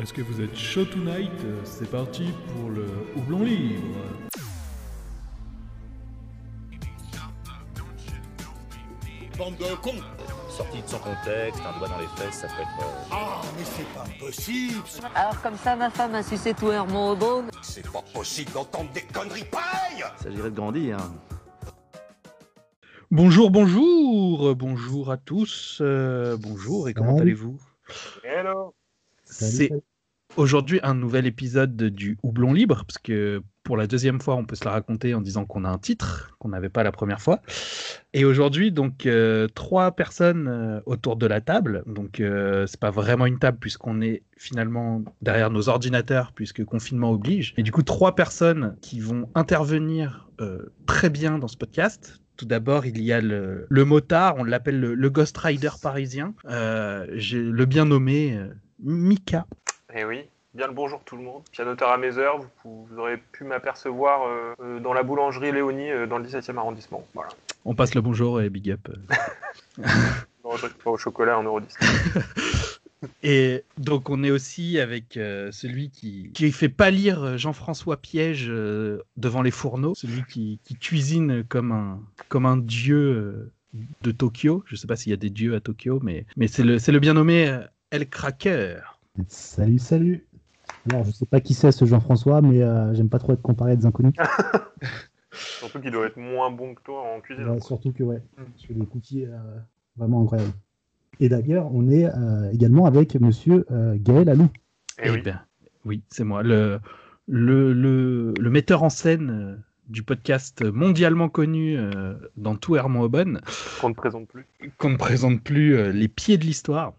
Est-ce que vous êtes chaud tonight? C'est parti pour le houblon libre. Bande de cons Sorti de son contexte, un doigt dans les fesses, ça peut être. euh, Ah, mais c'est pas possible Alors comme ça, ma femme a sucé tout Hermon au bon. C'est pas possible d'entendre des conneries pareilles Il s'agirait de grandir. Bonjour, bonjour, bonjour à tous. euh, bonjour et comment allez-vous? Hello C'est aujourd'hui un nouvel épisode du Houblon Libre, parce que pour la deuxième fois, on peut se la raconter en disant qu'on a un titre qu'on n'avait pas la première fois. Et aujourd'hui, donc, euh, trois personnes euh, autour de la table. Donc, euh, c'est pas vraiment une table, puisqu'on est finalement derrière nos ordinateurs, puisque confinement oblige. Et du coup, trois personnes qui vont intervenir euh, très bien dans ce podcast. Tout d'abord, il y a le, motard, on l'appelle le, le Ghost Rider parisien. Le bien nommé Mika. Eh oui, bien le bonjour tout le monde. Pianoteur à mes heures, vous, vous aurez pu m'apercevoir euh, euh, dans la boulangerie Léonie euh, dans le 17e arrondissement. Voilà. On passe le bonjour et big up. Non, je pas au chocolat en euro 10. Et donc on est aussi avec euh, celui qui, qui fait pâlir Jean-François Piège euh, devant les fourneaux, celui qui, qui cuisine comme un, comme un dieu de Tokyo. Je sais pas s'il y a des dieux à Tokyo, mais, mais c'est le, c'est le bien nommé El Cracker. Salut, salut. Alors, je sais pas qui c'est ce Jean-François, mais euh, j'aime pas trop être comparé à des inconnus. Surtout qu'il doit être moins bon que toi en cuisine. Ouais, surtout que, ouais, je fais des cookies euh, vraiment incroyables. Et d'ailleurs, on est euh, également avec monsieur euh, Gaël Alou. Eh oui. ben, oui, c'est moi, le, le, le, le metteur en scène du podcast mondialement connu euh, dans tout Hermont Aubonne. qu'on ne présente plus. qu'on ne présente plus euh, les pieds de l'histoire.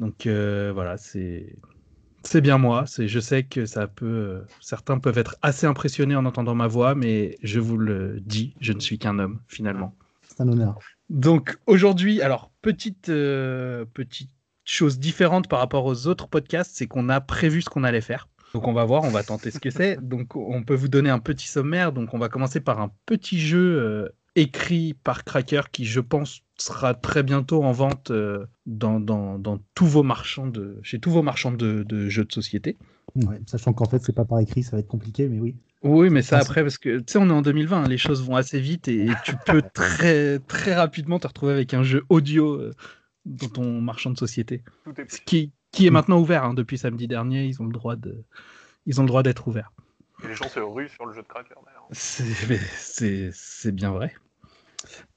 Donc euh, voilà, c'est c'est bien moi. C'est je sais que ça peut certains peuvent être assez impressionnés en entendant ma voix, mais je vous le dis, je ne suis qu'un homme finalement. C'est un honneur. Donc aujourd'hui, alors petite euh, petite chose différente par rapport aux autres podcasts, c'est qu'on a prévu ce qu'on allait faire. Donc on va voir, on va tenter ce que c'est. Donc on peut vous donner un petit sommaire. Donc on va commencer par un petit jeu euh, écrit par Cracker qui, je pense, sera très bientôt en vente euh, dans, dans, dans tous vos marchands de, chez tous vos marchands de, de jeux de société. Ouais, sachant qu'en fait, c'est pas par écrit, ça va être compliqué, mais oui. Oui, mais ça Ah, après, parce que tu sais, on est en 2020, hein, les choses vont assez vite et, et tu peux très, très rapidement te retrouver avec un jeu audio euh, dans ton marchand de société. Tout est Ce possible. qui, qui est maintenant ouvert hein, depuis samedi dernier, ils ont le droit de. Ils ont le droit d'être ouverts. Et les gens se ruent sur le jeu de cracker c'est bien vrai.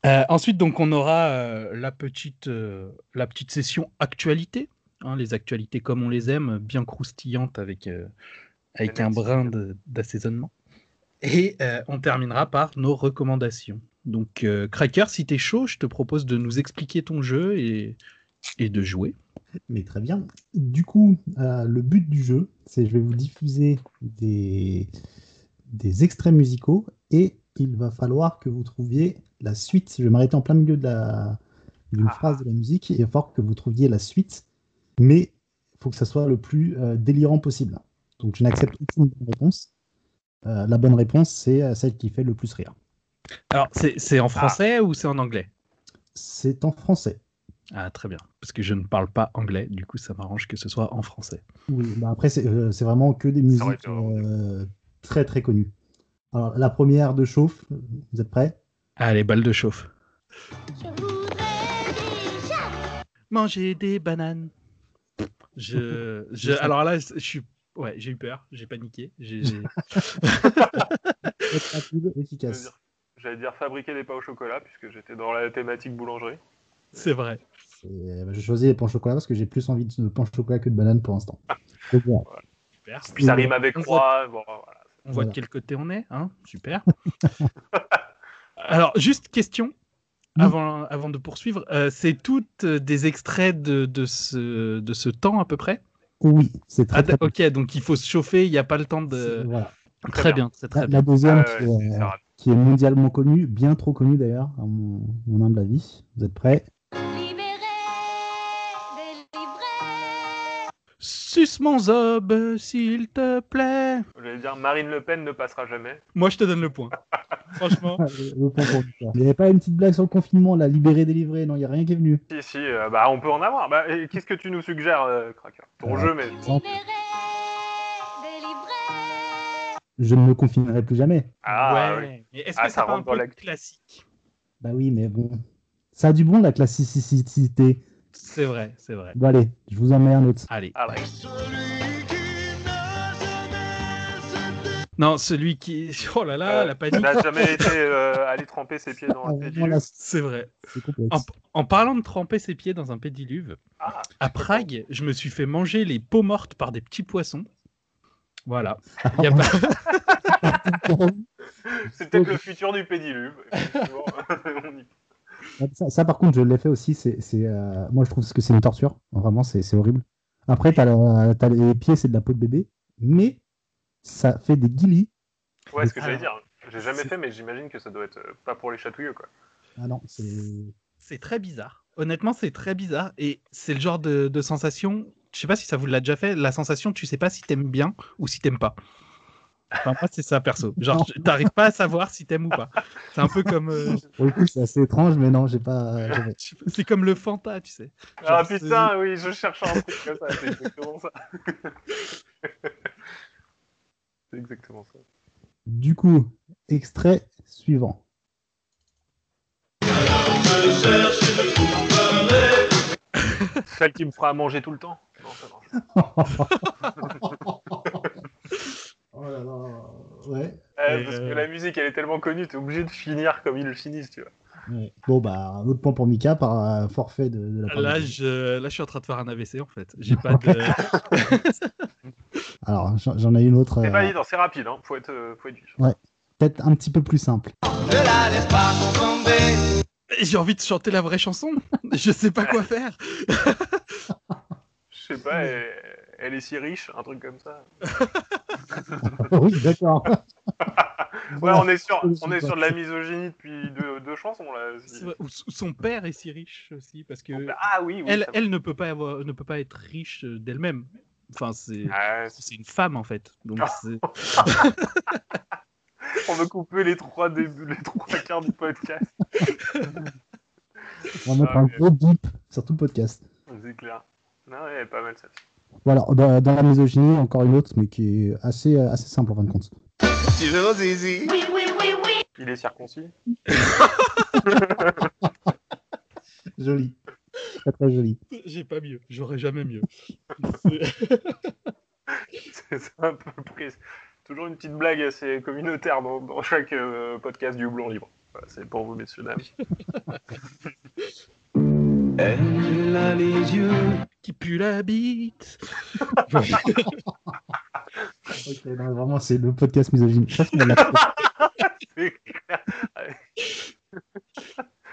Euh, ensuite, donc, on aura euh, la, petite, euh, la petite session actualité. hein, les actualités comme on les aime, bien croustillantes avec, avec un brin d'assaisonnement. Et on terminera par nos recommandations. Donc, Cracker, si t'es chaud, je te propose de nous expliquer ton jeu et, et de jouer. Mais très bien. Du coup, le but du jeu, c'est je vais vous diffuser des, des extraits musicaux et il va falloir que vous trouviez la suite. Je vais m'arrêter en plein milieu de la- d'une Ah. phrase de la musique et il va falloir que vous trouviez la suite, mais il faut que ça soit le plus euh, délirant possible. Donc je n'accepte aucune bonne réponse. Euh, la bonne réponse, c'est euh, celle qui fait le plus rire. Alors, c'est en français ou c'est en anglais? C'est en français. Ah, très bien. Parce que je ne parle pas anglais, du coup, ça m'arrange que ce soit en français. Oui, bah après, c'est euh, vraiment que des musiques euh, très très connues. Alors, la première de chauffe, vous êtes prêts? Ah, les balles de chauffe. Manger des bananes. Je, je, alors là, je suis, ouais, j'ai eu peur, j'ai paniqué. j'ai- j'ai- J'allais efficace. dire- J'allais dire fabriquer des pains au chocolat puisque j'étais dans la thématique boulangerie. C'est vrai. Et, bah, je choisis les pains au chocolat parce que j'ai plus envie de pain au chocolat que de banane pour l'instant. Donc, voilà. Super. Puis ça rime avec croix. Bon, voilà. On voit de quel côté on est, hein Super. alors, juste question. Avant, avant de poursuivre, euh, c'est toutes des extraits de, de, ce, de ce temps à peu près? Oui, c'est très, Ah, très Ok, donc il faut se chauffer, il n'y a pas le temps de. voilà. Très bien, c'est très La, bien. la deuxième, Ah, qui, ouais, est, c'est euh, qui est mondialement connue, bien trop connue d'ailleurs, à mon, mon humble avis. Vous êtes prêts? Suce mon zob, s'il te plaît. Je vais dire Marine Le Pen ne passera jamais. Moi, je te donne le point. Franchement. Le point pour Lucas. Il n'y avait pas une petite blague sur le confinement, là, libéré, délivré, non, il n'y a rien qui est venu. Si, si, euh, bah on peut en avoir. Bah, et qu'est-ce que tu nous suggères, euh, Cracker? Ton jeu, mais. Je ne me confinerai plus jamais. Ah, oui. ouais. Mais est-ce Ah, que ça un dans peu la- classique? Bah oui, mais bon. Ça a du bon, la classicité. C'est vrai, c'est vrai. Bon, allez, je vous en mets un autre. Allez. Ah, ouais. Non, celui qui. Oh là là, Euh, la panique. n'a jamais été euh, allé tremper ses pieds dans Ah, un vraiment, pédiluve. C'est vrai. En, en parlant de tremper ses pieds dans un pédiluve, Ah, à Prague, je me suis fait manger les peaux mortes par des petits poissons. Voilà. Y a pas- c'est peut-être le futur du pédiluve. On y- Ça, ça, par contre, je l'ai fait aussi. C'est, c'est, euh, Moi, je trouve que c'est une torture. Vraiment, c'est, c'est horrible. Après, t'as, les pieds, c'est de la peau de bébé. Mais ça fait des guilis. Ouais, ce que j'allais Alors, dire. J'ai jamais fait, mais j'imagine que ça doit être euh, pas pour les chatouilleux, quoi. Ah non, c'est. C'est très bizarre. Honnêtement, c'est très bizarre. Et c'est le genre de, de sensation. Je sais pas si ça vous l'a déjà fait. La sensation, tu sais pas si t'aimes bien ou si t'aimes pas. Enfin, moi, c'est ça, perso. Genre, t'arrives pas à savoir si t'aimes ou pas. C'est un peu comme. euh, Pour le coup, c'est assez étrange, mais non, j'ai pas. euh, c'est comme le Fanta, tu sais. Ah Genre, putain, oui, je cherchais un truc comme ça. C'est exactement ça. c'est exactement ça. Du coup, extrait suivant. Celle qui me fera à manger tout le temps. Non, ça marche. Oh là là. Ouais. Parce euh, que la musique, elle est tellement connue, t'es obligé de finir comme ils le finissent, tu vois. ouais. Bon, bah, un autre point pour Mika par euh, forfait de, de la part de- Là je, là, je suis en train de faire un AVC, en fait. J'ai pas de. Alors, j'en ai une autre. C'est euh, valide, hein, c'est rapide, hein. faut, être, euh, faut être vif. Peut-être un petit peu plus simple. J'ai envie de chanter la vraie chanson. Je sais pas quoi faire. Je sais pas, elle, elle est si riche, un truc comme ça. oui, d'accord. Ouais, on est sur, on est sur de la misogynie depuis deux, deux chansons là. Son père est si riche aussi parce que Ah oui, oui. elle, ne peut pas avoir, ne peut pas être riche euh, d'elle-même. Enfin, c'est Ah, c'est- une femme en fait. Donc on veut couper les trois débuts, les trois quarts du podcast. On va mettre Ah, un ok. gros bip sur tout le podcast. C'est clair. Non, ouais, elle est pas mal ça. Voilà, dans, dans la misogynie, encore une autre, mais qui est assez, euh, assez simple en fin de compte. Il est circoncis. Joli. Très très joli. j'ai pas mieux. J'aurais jamais mieux. C'est c'est un peu pris. Toujours une petite blague assez communautaire dans, dans chaque euh, podcast du Houblon Libre. Voilà, c'est pour vous, messieurs, dames. Elle a les yeux Qui pue la bite. Ok, non, vraiment, c'est le podcast misogyne. Ça, c'est la- C'est clair.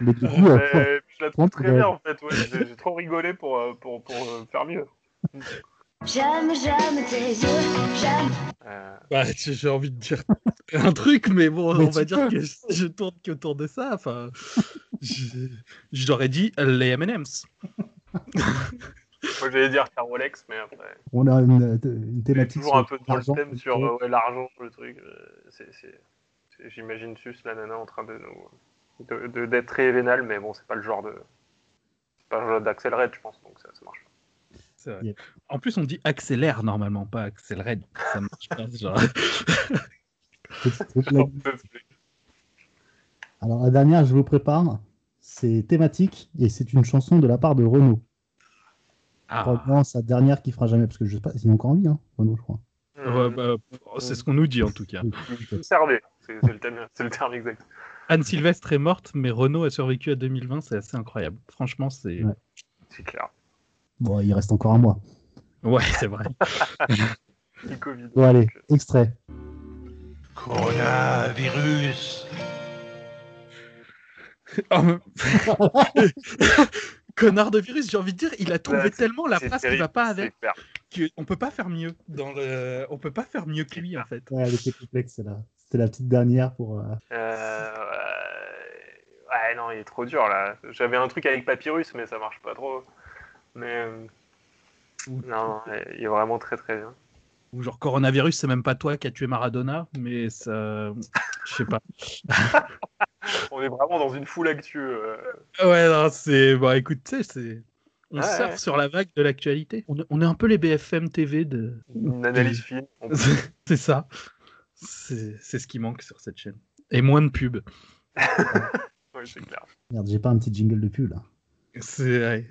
Mais du coup, euh, Euh, je la trouve contre, très euh, bien en fait. Ouais. J'ai j'ai trop rigolé pour, euh, pour, pour euh, faire mieux. J'aime, j'aime tes yeux, j'aime. Euh, Bah, j'ai j'ai envie de dire un truc, mais bon, Mais on va dire que je tourne qu'autour de ça. Enfin, je- j'aurais dit les M&M's. moi j'allais dire faire Rolex, mais après. on a une, une C'est thématique. toujours un peu dans le thème sur euh, ouais, l'argent, le truc. euh, c'est- c'est- c'est- J'imagine Sus, la nana, en train de nous. de- de- d'être très vénal, mais bon, c'est pas le genre de. C'est pas le genre Red, je pense, donc ça, ça marche. Vrai. En plus, on dit accélère normalement, pas accélère. Ça marche pas. Genre. Alors, la dernière, je vous prépare. C'est thématique et c'est une chanson de la part de Renaud. Ah. Probablement sa dernière qui fera jamais, parce que je sais pas, il est encore en vie, hein, Renaud, je crois. Ouais, bah, c'est ce qu'on nous dit en tout cas. Conservé, c'est le, terme exact. Anne Sylvestre est morte, mais Renault a survécu à 2020, c'est assez incroyable. Franchement, c'est. Ouais. C'est clair. Bon, il reste encore un mois. Ouais, c'est vrai. Le Covid. Bon, allez, extrait. Coronavirus Oh, Connard de virus, j'ai envie de dire, il a trouvé Ouais, tellement la phrase qui va pas avec qu'on peut pas faire mieux. Dans le... On peut pas faire mieux que lui en fait. Ouais, elle était complexe, celle-là. C'était la petite dernière pour. euh, Euh, ouais, non, il est trop dur là. J'avais un truc avec Papyrus, mais ça marche pas trop. Mais euh, Non, il est vraiment très très bien. ou genre coronavirus, c'est même pas toi qui as tué Maradona, mais ça. Je sais pas. On est vraiment dans une foule actuelle. Ouais, non, c'est. Bon, écoute, tu sais, c'est. On Ouais, surfe ouais. sur la vague de l'actualité. On, est- on est un peu les BFM TV de. Une analyse peut- c'est ça. C'est ce qui manque sur cette chaîne. Et moins de pubs. Ouais, c'est clair. Merde, j'ai pas un petit jingle de pub là. C'est. ouais,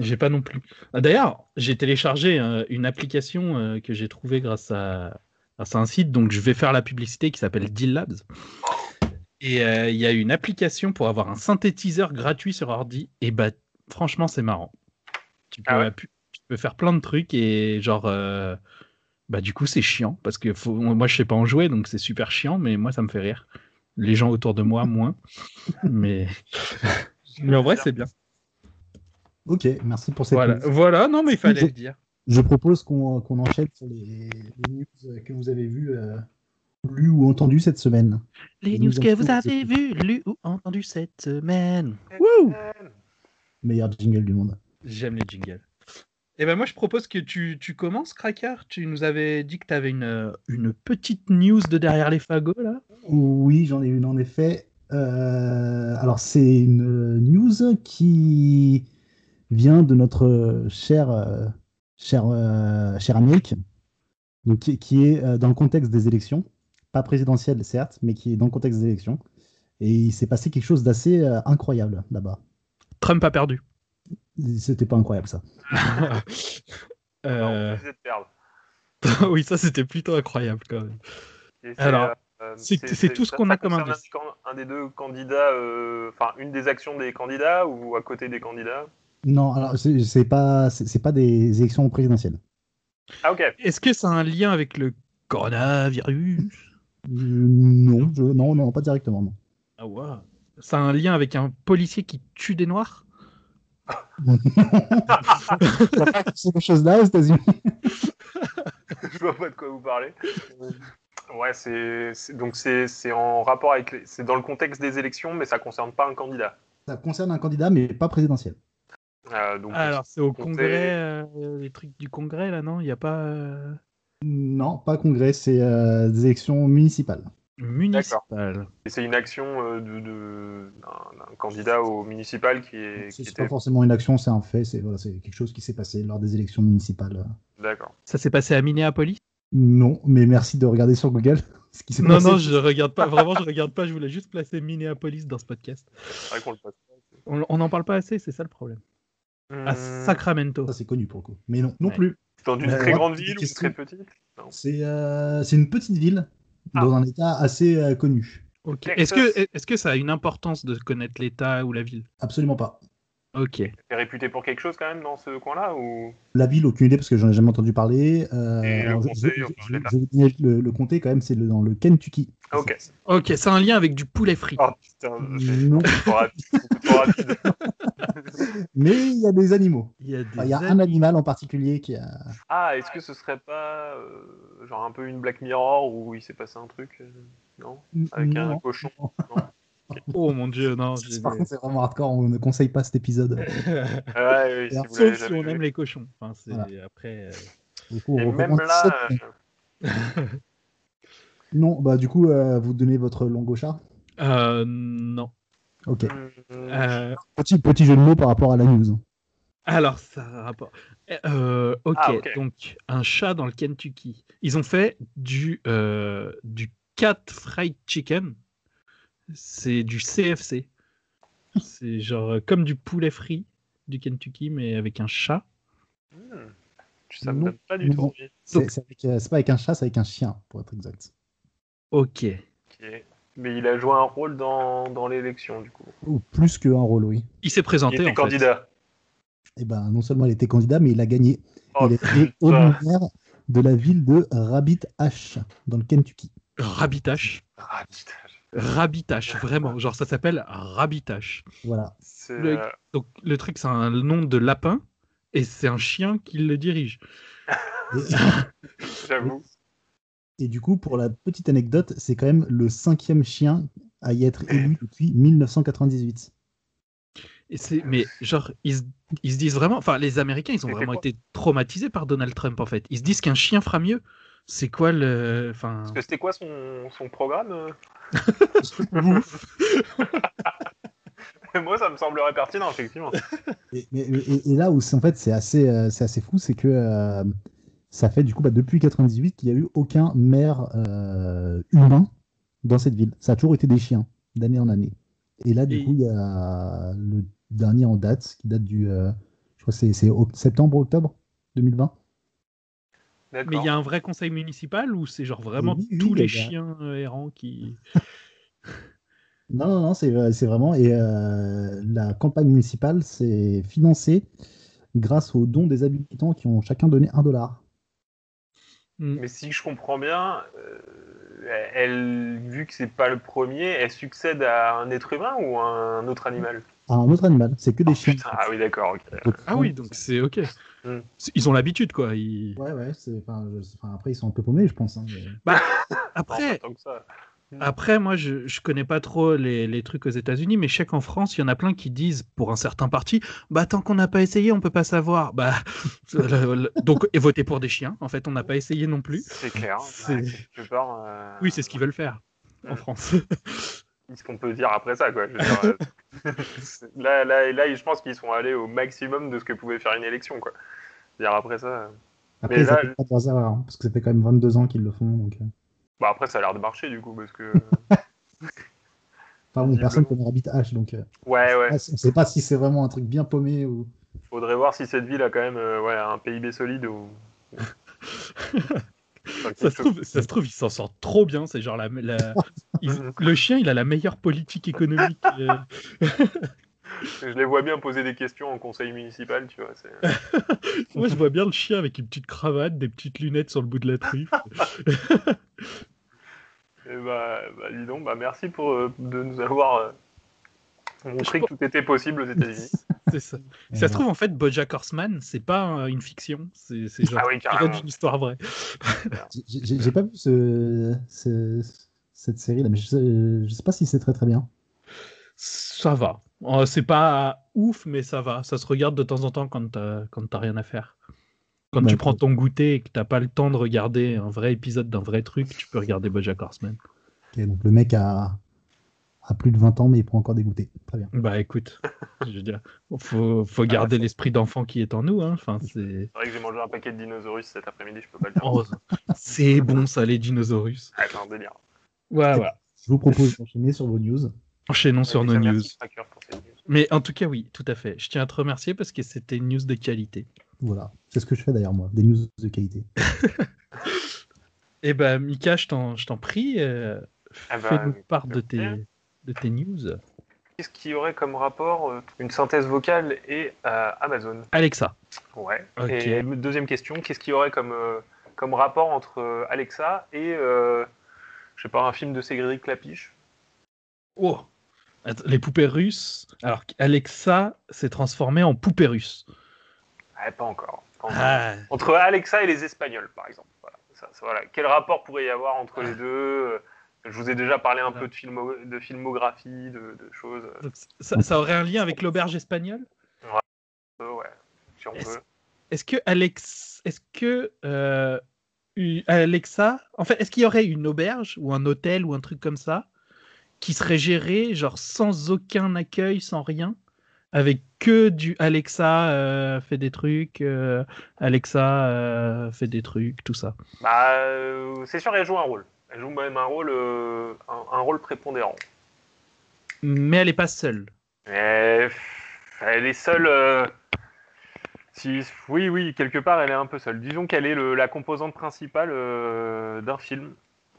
j'ai- pas non plus. Ah, D'ailleurs, j'ai téléchargé euh, une application euh, que j'ai trouvée grâce à, grâce à un site, donc je vais faire la publicité qui s'appelle Deal Labs. Et euh, il y a une application pour avoir un synthétiseur gratuit sur ordi. Et bah, franchement, c'est marrant. Tu peux, Ah ouais? appu- tu peux faire plein de trucs et genre. euh, bah, du coup, c'est chiant parce que faut- moi, je sais pas en jouer, donc c'est super chiant, mais moi, ça me fait rire. Les gens autour de moi, moins. mais... mais en vrai, c'est bien. Ok, merci pour cette Voilà, voilà, non, mais il fallait Je- le dire. Je propose qu'on qu'on enchaîne sur les, les news que vous avez vues, euh, lues ou entendues cette semaine. Les news que vous avez vues, lues ou entendues cette semaine. Wouh Meilleur jingle du monde. J'aime les jingles. Et ben moi, je propose que tu, tu commences, Cracker. Tu nous avais dit que tu avais une, euh, une petite news de derrière les fagots, là. Oui, j'en ai une en effet. Euh, alors, c'est une news qui vient de notre cher, euh, cher, cher Amérique, donc qui, qui est dans le contexte des élections, pas présidentielles certes, mais qui est dans le contexte des élections. Et il s'est passé quelque chose d'assez euh, incroyable là-bas. Trump a perdu. C'était pas incroyable ça. Euh, Non, on de perdre. oui, ça, c'était plutôt incroyable, quand même. Alors, euh, c'est- c'est tout ce qu'on a comme. Un, un des deux candidats, euh, enfin une des actions des candidats ou à côté des candidats? Non, alors c'est pas, c'est pas des élections présidentielles. Ah ok. Est-ce que ça a un lien avec le coronavirus? Euh, non, je- non, non, pas directement. Non. Ah ouais. Ça a un lien avec un policier qui tue des noirs? C'est quelque chose là aux États-Unis. Je vois pas de quoi vous parlez. Ouais, c'est donc c'est c'est en rapport avec les- c'est dans le contexte des élections, mais ça concerne pas un candidat. Ça concerne un candidat, mais pas présidentiel. Euh, donc Alors, c'est au congrès, euh, les trucs du congrès, là, non? Il n'y a pas. euh, Non, pas congrès, c'est euh, des élections municipales. Municipal. et c'est une action euh, de de- d'un d'un candidat au municipal qui est C'est était pas forcément une action, c'est un fait, c'est voilà, c'est quelque chose qui s'est passé lors des élections municipales. d'accord. Ça s'est passé à Minneapolis? Non, mais merci de regarder sur Google ce qui s'est Non, passé. non, je regarde pas. Vraiment, je regarde pas. Je voulais juste placer Minneapolis dans ce podcast. C'est vrai qu'on le passe. On on n'en parle pas assez, c'est ça le problème. À Hmm, Sacramento. Ça, c'est connu pour le coup. Mais non, non Ouais. plus. Dans une Euh, très ouais, grande petite ville ou une question. très petite C'est euh, une petite ville Ah. dans un état assez euh, connu. Que, est-ce que ça a une importance de connaître l'État ou la ville? Absolument pas. Ok. C'est réputé pour quelque chose quand même dans ce coin-là ou? La ville, aucune idée parce que j'en ai jamais entendu parler. Euh, Et le alors, je, comté, je- je- le, le comté quand même, c'est le- dans le Kentucky. Ok. Ok, c'est un lien avec du poulet frit. Oh putain, Non. beaucoup trop rapide. beaucoup trop rapide. Mais il y a des animaux. Il y a, des Enfin, il y a un animal en particulier qui a. Ah, est-ce que ce serait pas euh, genre un peu une Black Mirror où il s'est passé un truc euh, Non? Avec un Non. Oh mon dieu, non. Par contre, c'est vraiment hardcore. On ne conseille pas cet épisode. Ouais, oui, si vous Sauf si on vu. aime les cochons. Enfin, c'est Voilà. après. euh, Du coup, on Et même là, euh, Non, bah du coup, euh, vous donnez votre langue au chat. euh, non. Ok. Euh, Petit, petit jeu de mots par rapport à la news. alors, ça a rapport. Euh, ok, Ah, ok. donc un chat dans le Kentucky. Ils ont fait du, euh, du cat fried chicken. C'est du CFC. C'est genre euh, comme du poulet frit du Kentucky, mais avec un chat. hmm, ça me donne pas du tout. C'est euh, c'est pas avec un chat, c'est avec un chien, pour être exact. Ok. Mais il a joué un rôle dans, dans l'élection du coup. Ou plus qu'un rôle, oui. Il s'est présenté. Il était en fait. candidat. Et ben, non seulement il était candidat, mais il a gagné. Oh, il est maire de la ville de Rabbit Hash, dans le Kentucky. Rabitache. Ah, putain. Rabitache, vraiment. Genre, ça s'appelle Rabitache. Voilà. Le- euh, Donc, le truc, c'est un nom de lapin et c'est un chien qui le dirige. Et, j'avoue. et du coup, pour la petite anecdote, c'est quand même le cinquième chien à y être élu depuis 1998. Et c'est, mais genre, ils, se- ils se disent vraiment, enfin, les Américains, ils ont vraiment été traumatisés par Donald Trump, en fait. Ils se disent qu'un chien fera mieux. C'est quoi le, enfin, Parce que c'était quoi son, son programme euh Moi, ça me semblerait pertinent, effectivement. Et, mais- et- et là où c'est en fait c'est assez, euh, c'est assez fou, c'est que euh, ça fait du coup bah, depuis 98 qu'il n'y a eu aucun maire euh, humain dans cette ville. Ça a toujours été des chiens, d'année en année. Et là, du Et- coup, il y a le dernier en date, qui date du, euh, je crois que c'est- c'est au- septembre-octobre 2020. Mais il y a un vrai conseil municipal ou c'est genre vraiment Oui, tous les chiens euh, errants qui. Non, non, non, c'est c'est vraiment. Et euh, la campagne municipale, c'est financé grâce aux dons des habitants qui ont chacun donné un dollar. Hmm. Mais si je comprends bien, euh, elle, vu que c'est pas le premier, elle succède à un être humain ou à un autre animal? À un autre animal, c'est que des chiens. Putain, Ah oui, d'accord. Donc, Ah oui, donc c'est ok. C'est- Ils ont l'habitude, quoi. Ils- Ouais, ouais, c'est, enfin, je- enfin, après ils sont un peu paumés, je pense. hein, mais- Non, Après, pas tant que ça. Après, moi, je, je connais pas trop les, les trucs aux États-Unis, mais je sais qu'en France, il y en a plein qui disent, pour un certain parti, bah tant qu'on n'a pas essayé, on peut pas savoir. Bah le- le- donc, et voter pour des chiens. En fait, on n'a pas essayé non plus. C'est clair. C'est- Ouais, quelque part, euh, Oui, c'est ce qu'ils veulent faire en. France. Qu'est-ce qu'on peut dire après ça, quoi je veux dire, euh, là, là, là, je pense qu'ils sont allés au maximum de ce que pouvait faire une élection, quoi. Dire après ça. euh, Après, Mais ça fait pas de hein, parce que ça fait quand même 22 ans qu'ils le font. Donc, euh, Bah après, ça a l'air de marcher, du coup, parce que. Enfin, bon, personne connaît Rabbit H, donc euh, Ouais, ouais. on sait pas si c'est vraiment un truc bien paumé ou. Faudrait voir si cette ville a quand même euh, ouais, un PIB solide ou. Enfin, ça, se trouve, ça se trouve, ils s'en sortent trop bien. C'est genre la, la- ils- le chien, il a la meilleure politique économique. euh, Je les vois bien poser des questions en conseil municipal, tu vois. Moi, je vois bien le chien avec une petite cravate, des petites lunettes sur le bout de la truffe. Et bah, bah, dis donc, bah, merci pour, euh, de nous avoir euh, montré Je que tout était possible aux États-unis. C'est ça. Si ça se trouve, en fait, Bojack Horseman, c'est pas euh, une fiction. C'est c'est genre Ah oui, d'une histoire vraie. J'ai- pas vu ce, ce- cette série là, mais je sais, je sais pas si c'est très très bien. Ça va. Euh, c'est pas ouf, mais ça va. Ça se regarde de temps en temps quand t'as rien à faire. Quand tu prends ton goûter et que t'as pas le temps de regarder un vrai épisode d'un vrai truc, tu peux regarder Bojack Horseman. Ok, donc le mec a, a plus de 20 ans, mais il prend encore des goûters. Très bien. Bah écoute, je veux dire, faut, faut garder l'esprit d'enfant qui est en nous. Hein. Enfin, c'est C'est vrai que j'ai mangé un paquet de dinosaures cet après-midi, je peux pas le dire. Oh, c'est bon ça, les dinosaures. Ah, c'est un délire. Voilà, voilà. Je vous propose d'enchaîner sur vos news. Enchaînons sur nos news. Mais en tout cas, oui, tout à fait. Je tiens à te remercier parce que c'était une news de qualité. Voilà, c'est ce que je fais d'ailleurs moi, des news de qualité. Eh ben, Mika, je t'en je t'en prie, euh, Ah bah, fais-nous part de tes, de tes news. Qu'est-ce qui aurait comme rapport euh, une synthèse vocale et euh, Amazon? Alexa. Ouais. Ok. Et deuxième question, qu'est-ce qui aurait comme, euh, comme rapport entre euh, Alexa et, euh, je sais pas, un film de Cédric Clapiche Oh Les poupées russes. Alors, Alexa s'est transformée en poupée russe. Ah, pas encore. pas encore. Ah, Entre Alexa et les Espagnols, par exemple. Voilà. Ça, ça, voilà. Quel rapport pourrait y avoir entre les deux Euh, Je vous ai déjà parlé un peu de, filmo- de filmographie, de, de choses. donc ça, ça aurait un lien avec l'auberge espagnole? Euh, ouais, si on Est-ce-. Est-ce que Alex, est-ce que euh, u- Alexa, en fait, est-ce qu'il y aurait une auberge ou un hôtel ou un truc comme ça qui serait géré genre sans aucun accueil, sans rien, avec que du Alexa euh, fait des trucs, euh, Alexa euh, fait des trucs, tout ça. Bah, c'est sûr, elle joue un rôle. Elle joue même un rôle, un, un rôle prépondérant. Mais elle est pas seule. Elle est seule. si, oui, oui, quelque part, elle est un peu seule. Disons qu'elle est le- la composante principale d'un film.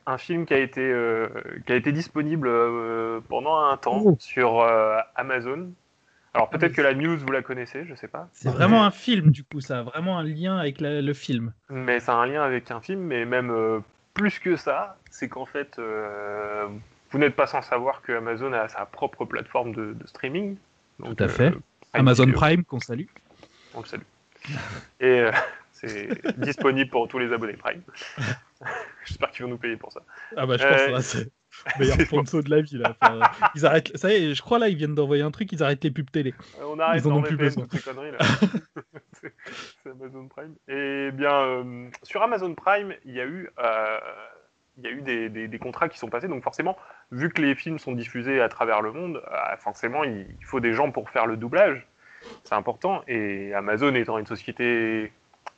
Un film qui a été, euh, qui a été disponible euh, pendant un temps Oh. sur euh, Amazon. Alors Ah, peut-être mais que la news, vous la connaissez, je sais pas. C'est vraiment un film, du coup, ça a vraiment un lien avec la- le film. Mais ça a un lien avec un film, mais même euh, plus que ça, c'est qu'en fait, euh, vous n'êtes pas sans savoir que Amazon a sa propre plateforme de, de streaming. Donc, Tout à fait. Prime Amazon. Prime, qu'on salue. On le salue. Et euh, c'est disponible pour tous les abonnés Prime. J'espère qu'ils vont nous payer pour ça. Ah bah je Euh, pense. là, c'est- Meilleur sponsor de la vie là. Enfin, ils arrêtent. Ça y est, je crois là, ils viennent d'envoyer un truc, ils arrêtent les pubs télé. On arrête Ils en ont plus besoin. toutes ces conneries là. c'est c'est Amazon Prime. Et bien, euh, sur Amazon Prime, il y a eu, euh, il y a eu des, des- des contrats qui sont passés. Donc forcément, vu que les films sont diffusés à travers le monde, euh, forcément, il, il faut des gens pour faire le doublage. C'est important. Et Amazon étant une société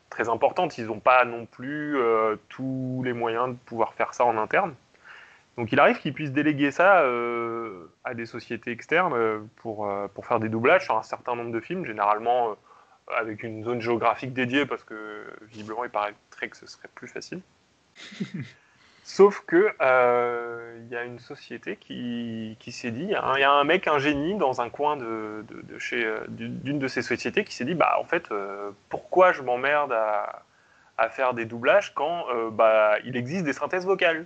très importante, ils n'ont pas non plus euh, tous les moyens de pouvoir faire ça en interne. Donc il arrive qu'ils puissent déléguer ça euh, à des sociétés externes euh, pour, euh, pour faire des doublages sur un certain nombre de films, généralement avec une zone géographique dédiée, parce que visiblement il paraîtrait que ce serait plus facile. Sauf que euh, il y a une société qui, qui s'est dit, il y, a un- mec, un génie dans un coin de, de, de chez d'une d'une de ces sociétés qui s'est dit, bah en fait, euh, pourquoi je m'emmerde à, à faire des doublages quand euh, bah, il existe des synthèses vocales?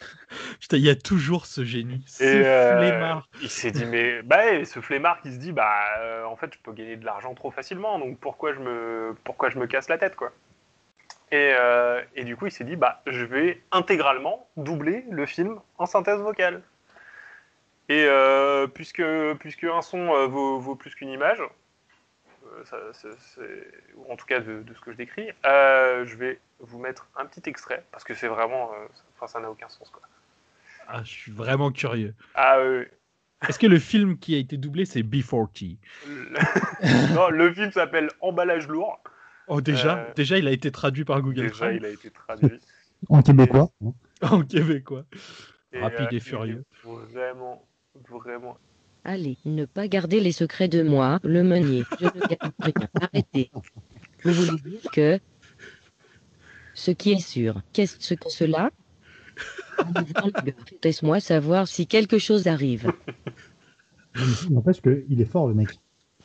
Putain, il y a toujours ce génie. Ce euh, flemmard. Il s'est dit, mais bah, ce flemmard qui se dit, bah, euh, en fait, je peux gagner de l'argent trop facilement, donc pourquoi je me, pourquoi je me casse la tête, quoi. Et, euh, et du coup, il s'est dit, bah, je vais intégralement doubler le film en synthèse vocale. Et euh, puisque, puisque un son vaut, vaut plus qu'une image, euh, ça, ou en tout cas de, de ce que je décris, euh, je vais vous mettre un petit extrait, parce que c'est vraiment, euh, enfin, ça n'a aucun sens, quoi. Ah, je suis vraiment curieux. Ah oui. Est-ce que le film qui a été doublé, c'est B40 Le... non, le film s'appelle Emballage lourd. Oh, déjà, Euh, déjà, il a été traduit par Google Déjà, il a été traduit. En québécois. hein. en québécois. Et, Rapide et furieux. Vraiment, vraiment. Allez, ne pas garder les secrets de moi, le meunier. Je ne rien. Arrêtez. Vous voulez dire que ce qui est sûr, qu'est-ce que cela? Laisse-moi savoir si quelque chose arrive. N'empêche qu'il est fort, le mec.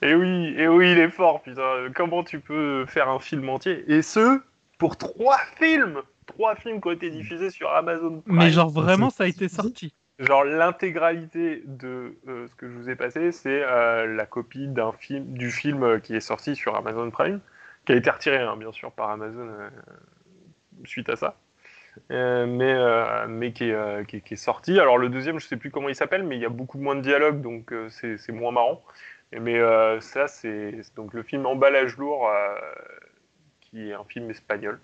Et oui, et oui, il est fort, putain. Comment tu peux faire un film entier? Et ce, pour trois films Trois films qui ont été diffusés sur Amazon Prime. Mais genre, vraiment, ça a été sorti. Genre l'intégralité de euh, ce que je vous ai passé, c'est euh, la copie d'un film, du film euh, qui est sorti sur Amazon Prime, qui a été retiré hein, bien sûr par Amazon suite à ça, mais mais qui est, qui, est- sorti. Alors le deuxième, je sais plus comment il s'appelle, mais il y a beaucoup moins de dialogue, donc c'est moins marrant. Mais ça, c'est donc le film Emballage lourd, qui est un film espagnol.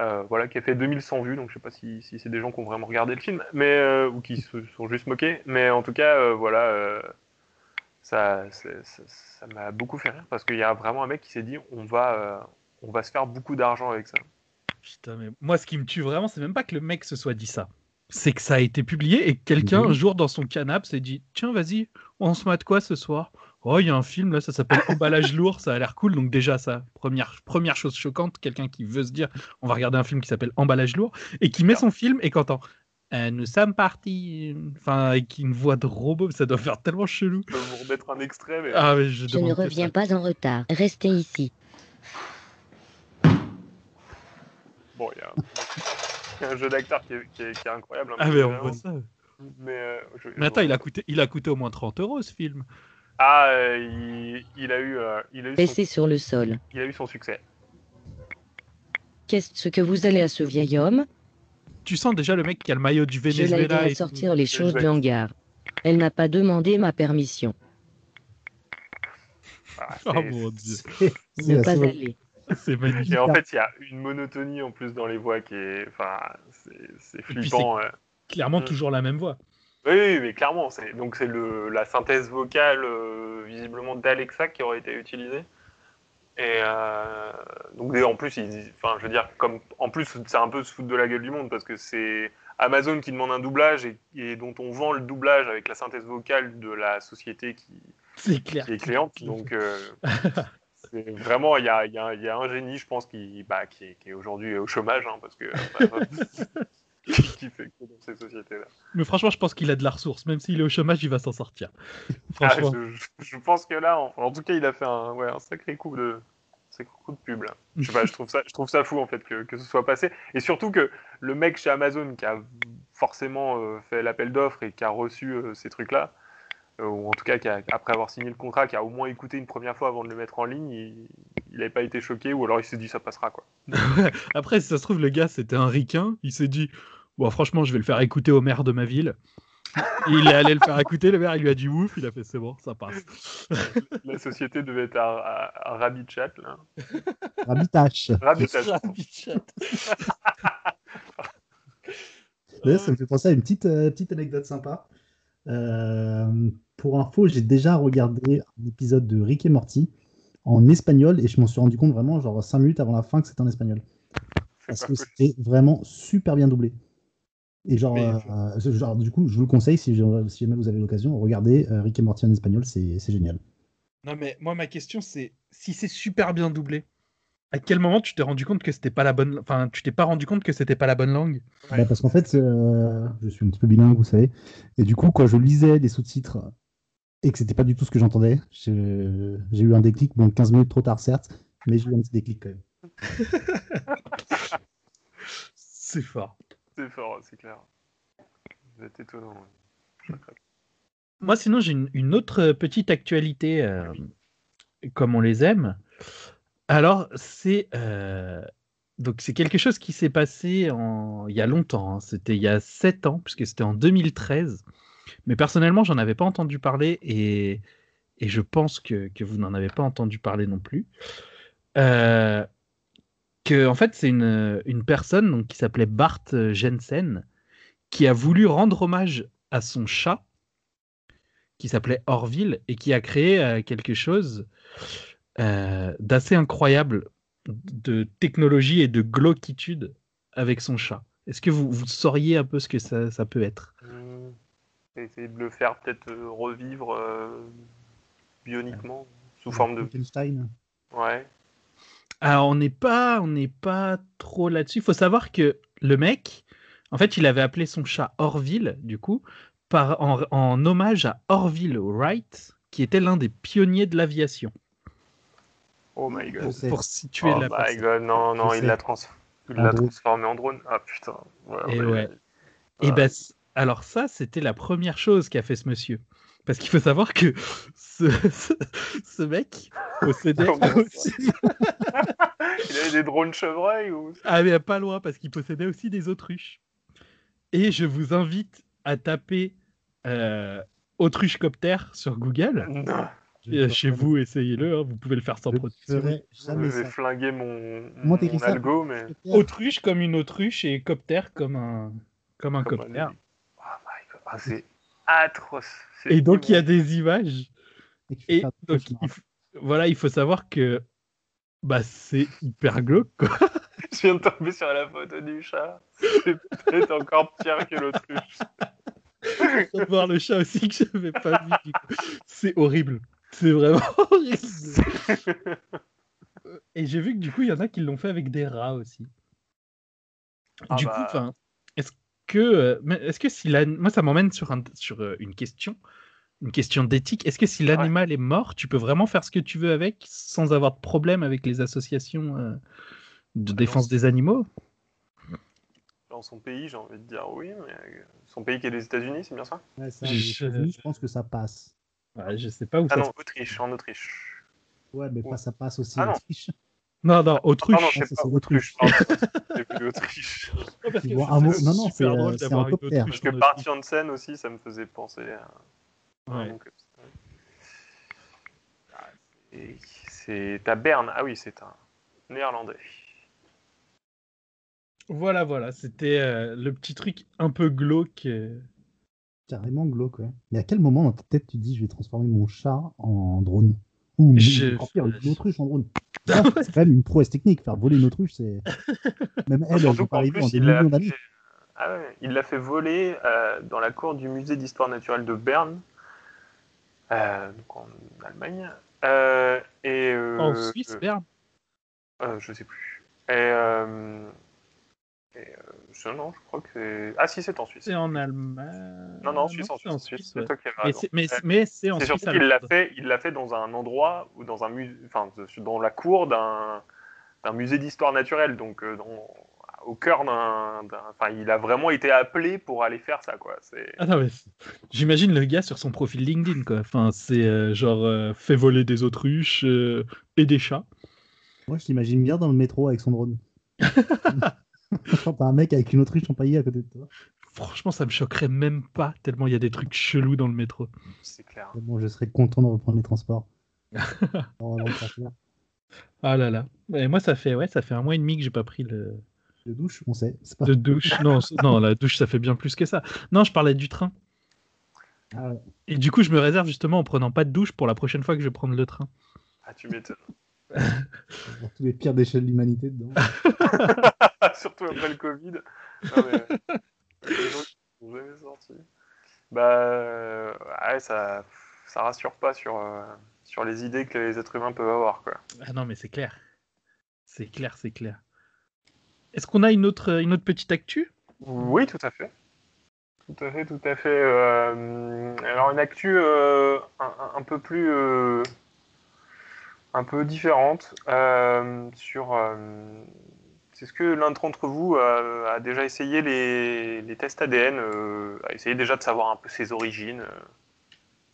Euh, voilà, qui a fait 2100 vues, donc je sais pas si, si c'est des gens qui ont vraiment regardé le film, mais euh, ou qui se sont juste moqués, mais en tout cas, euh, voilà, ça, ça, m'a beaucoup fait rire parce qu'il y a vraiment un mec qui s'est dit, on va, on va se faire beaucoup d'argent avec ça. Putain, mais moi, ce qui me tue vraiment, c'est même pas que le mec se soit dit ça. C'est que ça a été publié et que quelqu'un, Mhm. un jour, dans son canapé, s'est dit Tiens, vas-y, on se mate quoi ce soir? Oh, il y a un film là, ça s'appelle Emballage lourd, ça a l'air cool. Donc, déjà, ça, première, première chose choquante, quelqu'un qui veut se dire On va regarder un film qui s'appelle Emballage lourd et qui met son film et qu'entend Euh, Nous sommes partis. Enfin, avec une voix de robot, ça doit faire tellement chelou. Je peux vous remettre un extrait, mais Ah, mais je, Je ne reviens ça. pas en retard. Restez ici. bon, il y a, il y a un jeu d'acteur qui, est- qui est, qui est incroyable. hein, Ah, mais on voit ça. Mais, euh, je- Mais attends, il a, coûté, il a coûté au moins 30 euros ce film. Ah, euh, il, il a eu, euh, il a eu, son, sur le sol. il a eu son succès. Qu'est-ce que vous allez à ce vieil homme? Tu sens déjà le mec qui a le maillot du Je l'ai aidé Venezuela. à sortir les choses Exact. du hangar. Elle n'a pas demandé ma permission. Voilà, Oh mon dieu, C'est Ne pas aller. c'est magnifique. Et en fait, il y a une monotonie en plus dans les voix qui est, enfin, c'est- c'est puis flippant. euh. Clairement, Mm. toujours la même voix. Oui, mais clairement, c'est donc c'est le la synthèse vocale euh, visiblement d'Alexa qui aurait été utilisée. Et euh, donc en plus, ils- enfin, je veux dire, comme en plus, c'est un peu se foutre de la gueule du monde parce que c'est Amazon qui demande un doublage et, et dont on vend le doublage avec la synthèse vocale de la société qui, clair. qui est cliente. Donc euh, vraiment, il y a, il y a- il y a un génie, je pense, qui, bah, qui est, aujourd'hui au chômage hein, parce que qui fait que dans ces sociétés-là. Mais franchement, je pense qu'il a de la ressource. Même s'il est au chômage, il va s'en sortir. Ah, Franchement. je, je- je pense que là, en, en tout cas, il a fait un, ouais, un sacré coup de, sacré coup de pub. Là. Je, sais pas, je, trouve ça, je trouve ça fou en fait que, que ce soit passé. Et surtout que le mec chez Amazon qui a forcément euh, fait l'appel d'offres et qui a reçu euh, ces trucs-là, euh, ou en tout cas qui a- après avoir signé le contrat, qui a au moins écouté une première fois avant de le mettre en ligne, il n'avait pas été choqué ou alors il s'est dit ça passera quoi. Après, si ça se trouve, le gars, c'était un ricain. Il s'est dit Bon, franchement, je vais le faire écouter au maire de ma ville. Il est allé le faire écouter, le maire, il lui a dit ouf, il a fait c'est bon, ça passe. La société devait être à, à, à Rabbit Chat, là. Rabitache. Rabbit Chat. D'ailleurs, ça me fait penser à une petite, euh, petite anecdote sympa. Euh, pour info, j'ai déjà regardé un épisode de Rick et Morty en espagnol et je m'en suis rendu compte vraiment genre 5 minutes avant la fin que c'était en espagnol. Parce que c'était vraiment super bien doublé. Et genre, euh, ce genre, du coup, je vous le conseille si, jamais vous avez l'occasion, regardez euh, Rick et Morty en espagnol, c'est génial. Non, mais moi, ma question, c'est si c'est super bien doublé, à quel moment tu t'es rendu compte que c'était pas la bonne. Enfin, tu t'es pas rendu compte que c'était pas la bonne langue? Ouais. Bah, parce qu'en fait, euh, je suis un petit peu bilingue, vous savez. Et du coup, quand je lisais les sous-titres et que c'était pas du tout ce que j'entendais, je- j'ai eu un déclic. Bon, 15 minutes trop tard, certes, mais j'ai eu un petit déclic quand même. C'est fort. C'est fort, c'est clair. Vous êtes étonnant. Moi, sinon, j'ai une, une autre petite actualité, euh, comme on les aime. Alors, c'est euh, donc c'est quelque chose qui s'est passé en, il y a longtemps. hein. C'était il y a 7 ans, puisque c'était en 2013. Mais personnellement, j'en avais pas entendu parler et, et je pense que, que vous n'en avez pas entendu parler non plus. Euh, que, en fait, c'est une, une personne donc, qui s'appelait Bart Jensen qui a voulu rendre hommage à son chat qui s'appelait Orville et qui a créé euh, quelque chose euh, d'assez incroyable de technologie et de glauquitude avec son chat. Est-ce que vous, vous sauriez un peu ce que ça, ça peut être? Hmm. Essayer de le faire peut-être euh, revivre euh, bioniquement, sous forme de. Frankenstein. Alors, on n'est pas, on n'est pas trop là-dessus. Il faut savoir que le mec, en fait, il avait appelé son chat Orville, du coup, par, en, en hommage à Orville Wright, qui était l'un des pionniers de l'aviation. Oh my god. Sais. Pour situer Oh la my god, non, non, il l'a trans... transformé en drone. Ah putain. Ouais, Et bah, ouais. Et ben, c- alors ça, c'était la première chose qu'a fait ce monsieur. Parce qu'il faut savoir que ce, ce, ce mec possédait ça aussi... Il avait des drones chevreuils ou. Ah mais pas loin, parce qu'il possédait aussi des autruches. Et je vous invite à taper euh, autruche copter sur Google. Non. Je Et ne chez vous, essayez-le, hein, vous pouvez le faire sans ferai Je vais ça. flinguer mon, mon algo, mais. Autruche comme une autruche et copter comme un, comme un Comme copter. un- Oh my god. Ah, c'est atroce. Et donc il y a des images Et donc, il faut- voilà, il faut savoir que bah, c'est hyper glauque. Quoi. Je viens de tomber sur la photo du chat. C'est peut-être encore pire que l'autruche. Je viens de voir le chat aussi que je n'avais pas vu. du coup. C'est horrible. C'est vraiment horrible. Et j'ai vu que du coup, il y en a qui l'ont fait avec des rats aussi. Ah du bah. coup, que, euh, est-ce que si l'an- moi ça m'emmène sur, un, sur euh, une question, une question d'éthique. Est-ce que si l'animal est mort, tu peux vraiment faire ce que tu veux avec sans avoir de problème avec les associations euh, de non. défense des animaux? Dans son pays, j'ai envie de dire oui, mais son pays qui est les États-Unis, c'est bien ça? Ouais, ça, Je- les États-Unis, je pense que ça passe. Ouais, Je sais pas où Ah ça. non, se- Autriche, en Autriche. Ouais, mais pas ça passe aussi Ah en non. Autriche. Non, non, autruche. Pardon, ça, c'est c'est pas Autriche. Autriche. pardon. J'ai plus Autriche. Ouais, parce que un mot- non, non, c'est, drôle d'avoir un une autruche Parce que en Bart. Janssen aussi, ça me faisait penser à. Ouais. Ah, c'est- à Berne. Ah oui, c'est un néerlandais. Voilà, voilà, c'était euh, le petit truc un peu glauque. euh. Carrément glauque, ouais. Mais à quel moment dans ta tête tu dis je vais transformer mon chat en drone? Ou Je- encore pire, une autruche en drone? Ah. C'est quand même une prouesse technique. Faire voler une autruche, c'est. Même elle, elle Surtout qu'en en plus, des il l'a millions d'années. fait... ah ouais, il l'a fait voler euh, dans la cour du musée d'histoire naturelle de Berne, euh, donc en Allemagne. Euh, et, euh, En Suisse, euh, Berne euh, Je sais plus. Et, euh, et, euh, non, je crois que. Ah si, c'est en Suisse. C'est en Allemagne. Non, non, en Suisse, en c'est Suisse. ouais. Qui as Mais c'est- Mais, Ouais. mais c'est en C'est Suisse. surtout qu'il l'a fait, il l'a fait dans un endroit ou dans un musée, enfin dans la cour d'un d'un musée d'histoire naturelle, donc euh, dans- au cœur d'un, d'un- enfin il a vraiment été appelé pour aller faire ça quoi. C'est Ah non, j'imagine le gars sur son profil LinkedIn, quoi. Enfin, c'est euh, genre euh, fait voler des autruches euh, et des chats. Moi, je l'imagine bien dans le métro avec son drone. T'as un mec avec une autruche empaillée à côté de toi, Franchement, ça me choquerait même pas tellement il y a des trucs chelous dans le métro. C'est clair. bon, je serais content de reprendre les transports. Faire. Ah là là. Et moi, ça fait, ouais, ça fait un mois et demi que j'ai pas pris le De douche, on sait. c'est pas- de douche. Non, non, la douche, ça fait bien plus que ça. Non, je parlais du train. Ah ouais. Et du coup, je me réserve justement en prenant pas de douche pour la prochaine fois que je vais prendre le train. Ah, tu m'étonnes. Tous les pires déchets de l'humanité dedans. Surtout après le Covid. Non, mais, les gens qui sont jamais sortis. Bah, euh, ouais, ça, ça rassure pas sur, euh, sur les idées que les êtres humains peuvent avoir, quoi. Ah non, mais c'est clair. C'est clair, c'est clair. Est-ce qu'on a une autre, une autre petite actu? Oui, tout à fait. Tout à fait, tout à fait. Euh, alors une actu euh, un, un- un peu plus, euh, un peu différente euh, sur. euh, Est-ce que l'un d'entre vous a, a déjà essayé les, les tests ADN, euh, a essayé déjà de savoir un peu ses origines, euh,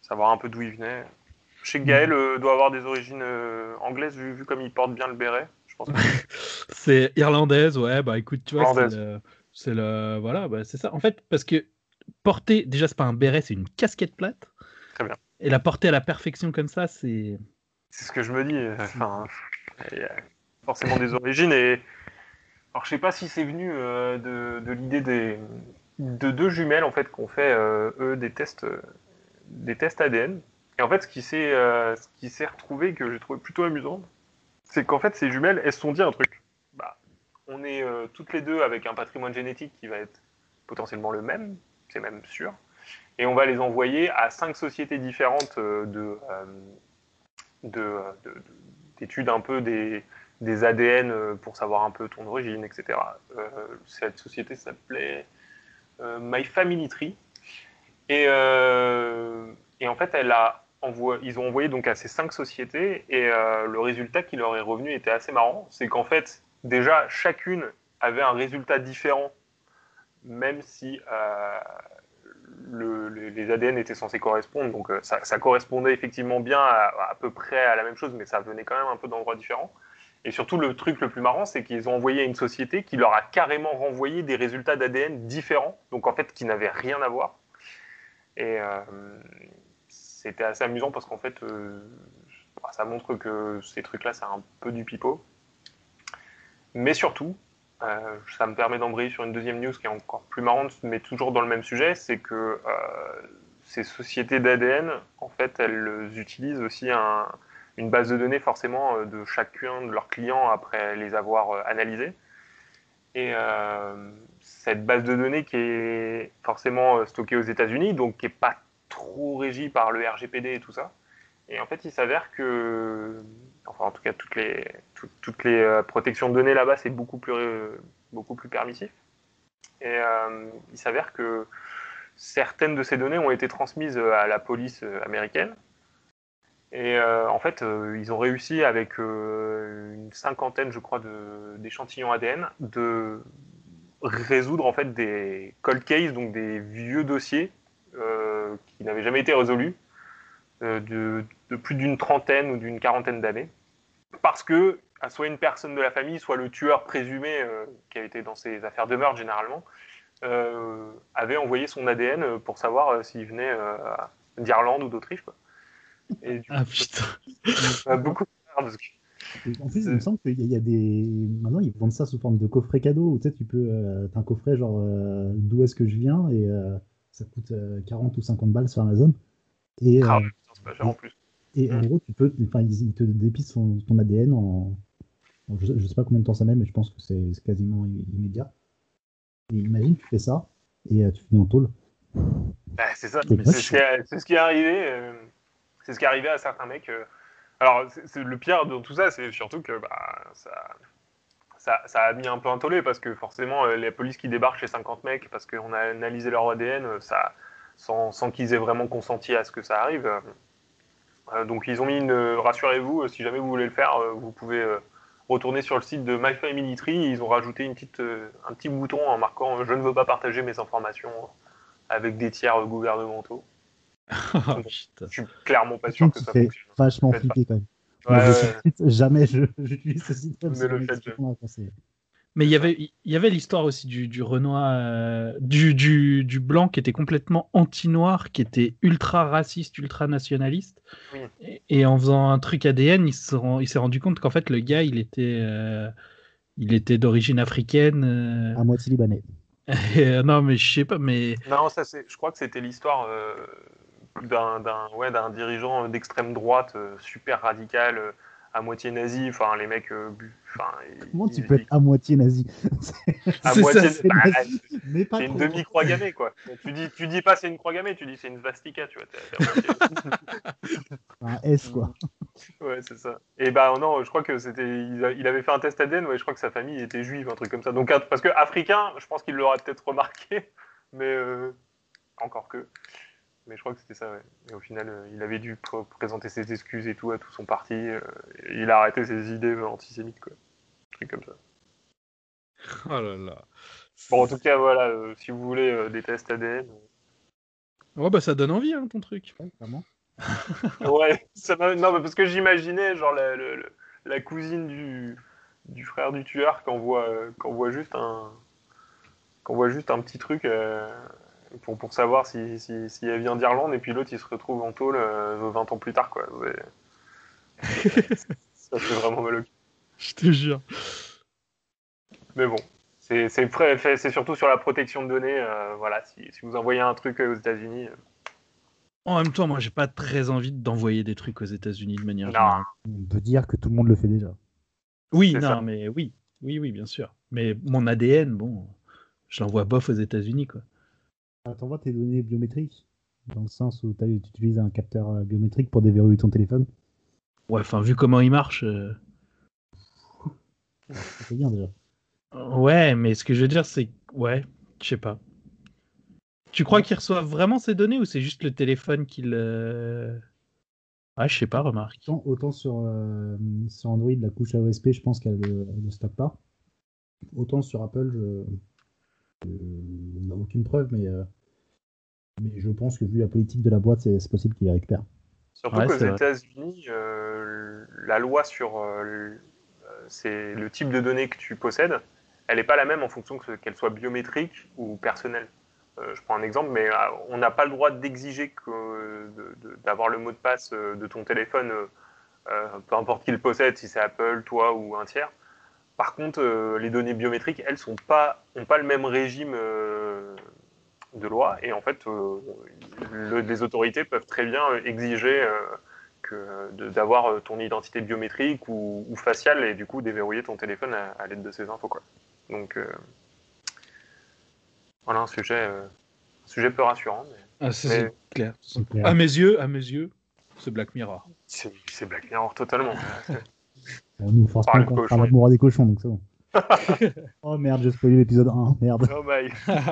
savoir un peu d'où il venait Je sais que Gaël euh, doit avoir des origines anglaises vu, vu comme il porte bien le béret. Je pense que C'est irlandaise, ouais, bah écoute, tu vois, c'est le, c'est le- Voilà, bah, c'est ça. En fait, parce que porter, déjà, c'est pas un béret, c'est une casquette plate. Très bien. Et la porter à la perfection comme ça, c'est. C'est ce que je me dis. euh, Enfin, il y a forcément des origines. Et alors, je sais pas si c'est venu euh, de, de l'idée des de deux jumelles en fait qu'on fait euh, eux des tests euh, des tests ADN. Et en fait, ce qui s'est ce qui s'est retrouvé que j'ai trouvé plutôt amusant, c'est qu'en fait ces jumelles, elles se sont dit un truc. Bah, on est toutes les deux avec un patrimoine génétique qui va être potentiellement le même, c'est même sûr. Et on va les envoyer à cinq sociétés différentes de de- de- de- d'études un peu des, ADN euh, pour savoir un peu ton origine, etc. Euh, cette société s'appelait euh, My Family Tree. Et, euh, et en fait, elle a ils ont envoyé donc à ces cinq sociétés et le résultat qui leur est revenu était assez marrant. C'est qu'en fait, déjà, chacune avait un résultat différent, même si le- le- les ADN étaient censés correspondre. Donc euh, ça, correspondait effectivement bien à, à peu près à la même chose, mais ça venait quand même un peu d'endroits différents. Et surtout, le truc le plus marrant, c'est qu'ils ont envoyé à une société qui leur a carrément renvoyé des résultats d'ADN différents, donc en fait qui n'avaient rien à voir. Et euh, c'était assez amusant parce qu'en fait, euh, bah, ça montre que ces trucs-là, c'est un peu du pipeau. Mais surtout, euh, ça me permet d'embrayer sur une deuxième news qui est encore plus marrante, mais toujours dans le même sujet, c'est que euh, ces sociétés d'ADN, en fait, elles utilisent aussi un- une base de données forcément euh, de chacun de leurs clients après les avoir analysés. Et cette base de données qui est forcément stockée aux États-Unis, donc qui n'est pas trop régie par le RGPD et tout ça. Et en fait, il s'avère que, enfin en tout cas, toutes les, tout- toutes les euh, protections de données là-bas, c'est beaucoup plus, euh, beaucoup plus permissif. Et euh, il s'avère que certaines de ces données ont été transmises à la police américaine. Et en fait, ils ont réussi avec une cinquantaine, je crois, d'échantillons ADN, de résoudre en fait des cold cases, donc des vieux dossiers qui n'avaient jamais été résolus, de, de plus d'une trentaine ou d'une quarantaine d'années, parce que soit une personne de la famille, soit le tueur présumé euh, qui a été dans ces affaires de meurtre généralement, euh, avait envoyé son ADN pour savoir euh, s'il venait euh, d'Irlande ou d'Autriche. Et du Ah coup, putain. ça m'a beaucoup parce que En plus, il me semble qu'il y a- il y a des. Maintenant, ils vendent ça sous forme de coffret cadeau où tu sais, tu peux. euh, T'as un coffret genre euh, d'où est-ce que je viens et euh, ça coûte euh, 40 ou 50 balles sur Amazon. Et, Ah euh, ouais, c'est pas cher en plus. et en gros, tu peux. Enfin, ils, te dépistent son- ton ADN en. en- je, sais- je sais pas combien de temps ça met, mais je pense que c'est quasiment immédiat. Et imagine, tu fais ça et euh, tu finis en tôle. Bah, c'est ça, C'est ce, qui est- c'est ce qui est arrivé. euh, c'est ce qui est arrivé à certains mecs. euh. Alors, c'est- le pire dans tout ça, c'est surtout que bah, ça, ça, ça a mis un peu un tollé parce que forcément, les polices qui débarquent chez 50 mecs parce qu'on a analysé leur ADN, ça, sans, sans qu'ils aient vraiment consenti à ce que ça arrive. Euh. Euh, donc, ils ont mis une. Rassurez-vous, euh, si jamais vous voulez le faire, euh, vous pouvez. euh, retourner sur le site de My Family Tree, ils ont rajouté une petite, euh, un petit bouton en marquant euh, Je ne veux pas partager mes informations avec des tiers euh, gouvernementaux. Putain. Je suis clairement pas sûr que ça fonctionne. vachement flipper quand même. Ouais, ouais, jamais j'utilise ce système. Mais le Mais il y avait, il y avait l'histoire aussi du, du Renoir, euh, du, du, du blanc qui était complètement anti-noir, qui était ultra raciste, ultra nationaliste. Oui. Et, et en faisant un truc ADN, il se rend- il s'est rendu compte qu'en fait, le gars, il était, euh, il était d'origine africaine. euh, À moitié libanais. non, mais je sais pas, mais Non, ça c'est. Je crois que c'était l'histoire euh, d'un d'un ouais, d'un dirigeant d'extrême droite euh, super radical, euh, à moitié nazi. Enfin, les mecs. euh, bu- Enfin, Comment tu peux être à moitié nazi à C'est moitié. ça, bah, nazi, mais pas c'est une demi-croix gammée, quoi. Tu dis, tu dis pas c'est une croix gammée, tu dis c'est une svastika, tu vois. t'es- t'es. Un S, quoi. Ouais, c'est ça. Et bah non, je crois que c'était, il, avait fait un test ADN, ouais, je crois que sa famille était juive, un truc comme ça. Donc parce que africain, je pense qu'il l'aurait peut-être remarqué, mais euh, encore que. Mais je crois que c'était ça, ouais. Et au final, euh, il avait dû pr- présenter ses excuses et tout à tout son parti. euh, il a arrêté ses idées antisémites, quoi. Truc comme ça. oh là là. Bon, en tout cas, voilà, euh, si vous voulez euh, des tests ADN. Ouais, bah ça donne envie, hein, ton truc. Ouais, vraiment. Ouais, ça m'a- non, mais parce que j'imaginais, genre, la, cousine du, du frère du tueur qu'on voit, euh, qu'on voit juste un qu'on voit juste un petit truc euh, pour, pour savoir si, si, si elle vient d'Irlande et puis l'autre il se retrouve en tôle euh, 20 ans plus tard quoi. Ouais. ça fait vraiment mal au cul. Je te jure. Mais bon, c'est surtout sur la protection de données. euh, voilà, si, si vous envoyez un truc aux États-Unis, euh, En même temps, moi, j'ai pas très envie d'envoyer des trucs aux États-Unis de manière Non. générale. On peut dire que tout le monde le fait déjà. Oui, non, ça. mais oui, oui, oui, bien sûr. Mais mon ADN, bon, je l'envoie bof aux États-Unis, quoi. Ah, T'envoies tes données biométriques dans le sens où t'as- tu utilises un capteur euh, biométrique pour déverrouiller ton téléphone. Ouais, enfin, vu comment il marche. euh, C'est bien déjà. Ouais, mais ce que je veux dire, c'est. Ouais, je sais pas. Tu crois qu'il reçoit vraiment ces données ou c'est juste le téléphone qu'il. euh, Ouais, je sais pas, remarque. Autant, autant sur, euh, sur Android, la couche AOSP, je pense qu'elle ne le stocke pas. Autant sur Apple, je, on n'a aucune preuve, mais, euh, mais je pense que vu la politique de la boîte, c'est possible qu'il les récupère. Surtout Ouais, qu'aux. États-Unis, euh, la loi sur le, c'est le type de données que tu possèdes, elle n'est pas la même en fonction que- qu'elle soit biométrique ou personnelle. Euh, je prends un exemple, mais euh, on n'a pas le droit d'exiger d'avoir le mot de passe euh, de ton téléphone, euh, peu importe qui le possède, si c'est Apple, toi ou un tiers. Par contre, les données biométriques, elles sont pas, pas le même régime de loi, et en fait, le- les autorités peuvent très bien exiger que de- d'avoir euh, ton identité biométrique ou, ou faciale, et du coup déverrouiller ton téléphone à, à l'aide de ces infos. Quoi. Donc, euh, voilà un sujet, euh, un sujet peu rassurant, mais Ah, ça, Mais- c'est clair. À mes yeux, à mes yeux, c'est Black Mirror. c'est Black Mirror totalement. Bon, nous, forcément, Parle de on cochon. parle d'amour des cochons, donc c'est bon. oh merde, j'ai spoilé l'épisode 1, merde. oh my.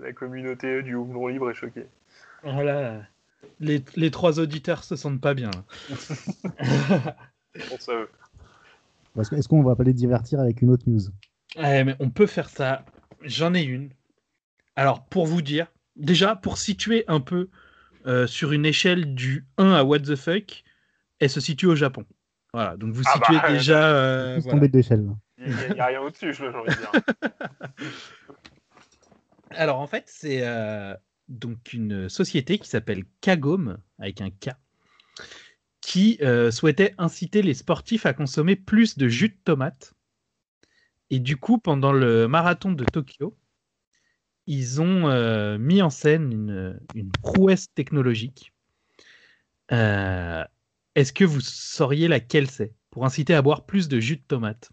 La communauté du houblon libre est choquée. Voilà. Les, les trois auditeurs se sentent pas bien. Est-ce qu'on va pas les divertir avec une autre news? Ouais, mais on peut faire ça. J'en ai une. Alors, pour vous dire, déjà, pour situer un peu euh, sur une échelle du 1 à what the fuck, elle se situe au Japon. Voilà, donc vous Ah situez bah, déjà. euh, Tous voilà. tomber de l'échelle. là. Il n'y a, rien au-dessus, envie de dire. Alors, en fait, c'est euh, donc une société qui s'appelle Kagome, avec un K, qui euh, souhaitait inciter les sportifs à consommer plus de jus de tomate. Et du coup, pendant le marathon de Tokyo, ils ont euh, mis en scène une, une prouesse technologique. Euh, Est-ce que vous sauriez laquelle c'est? Pour inciter à boire plus de jus de tomate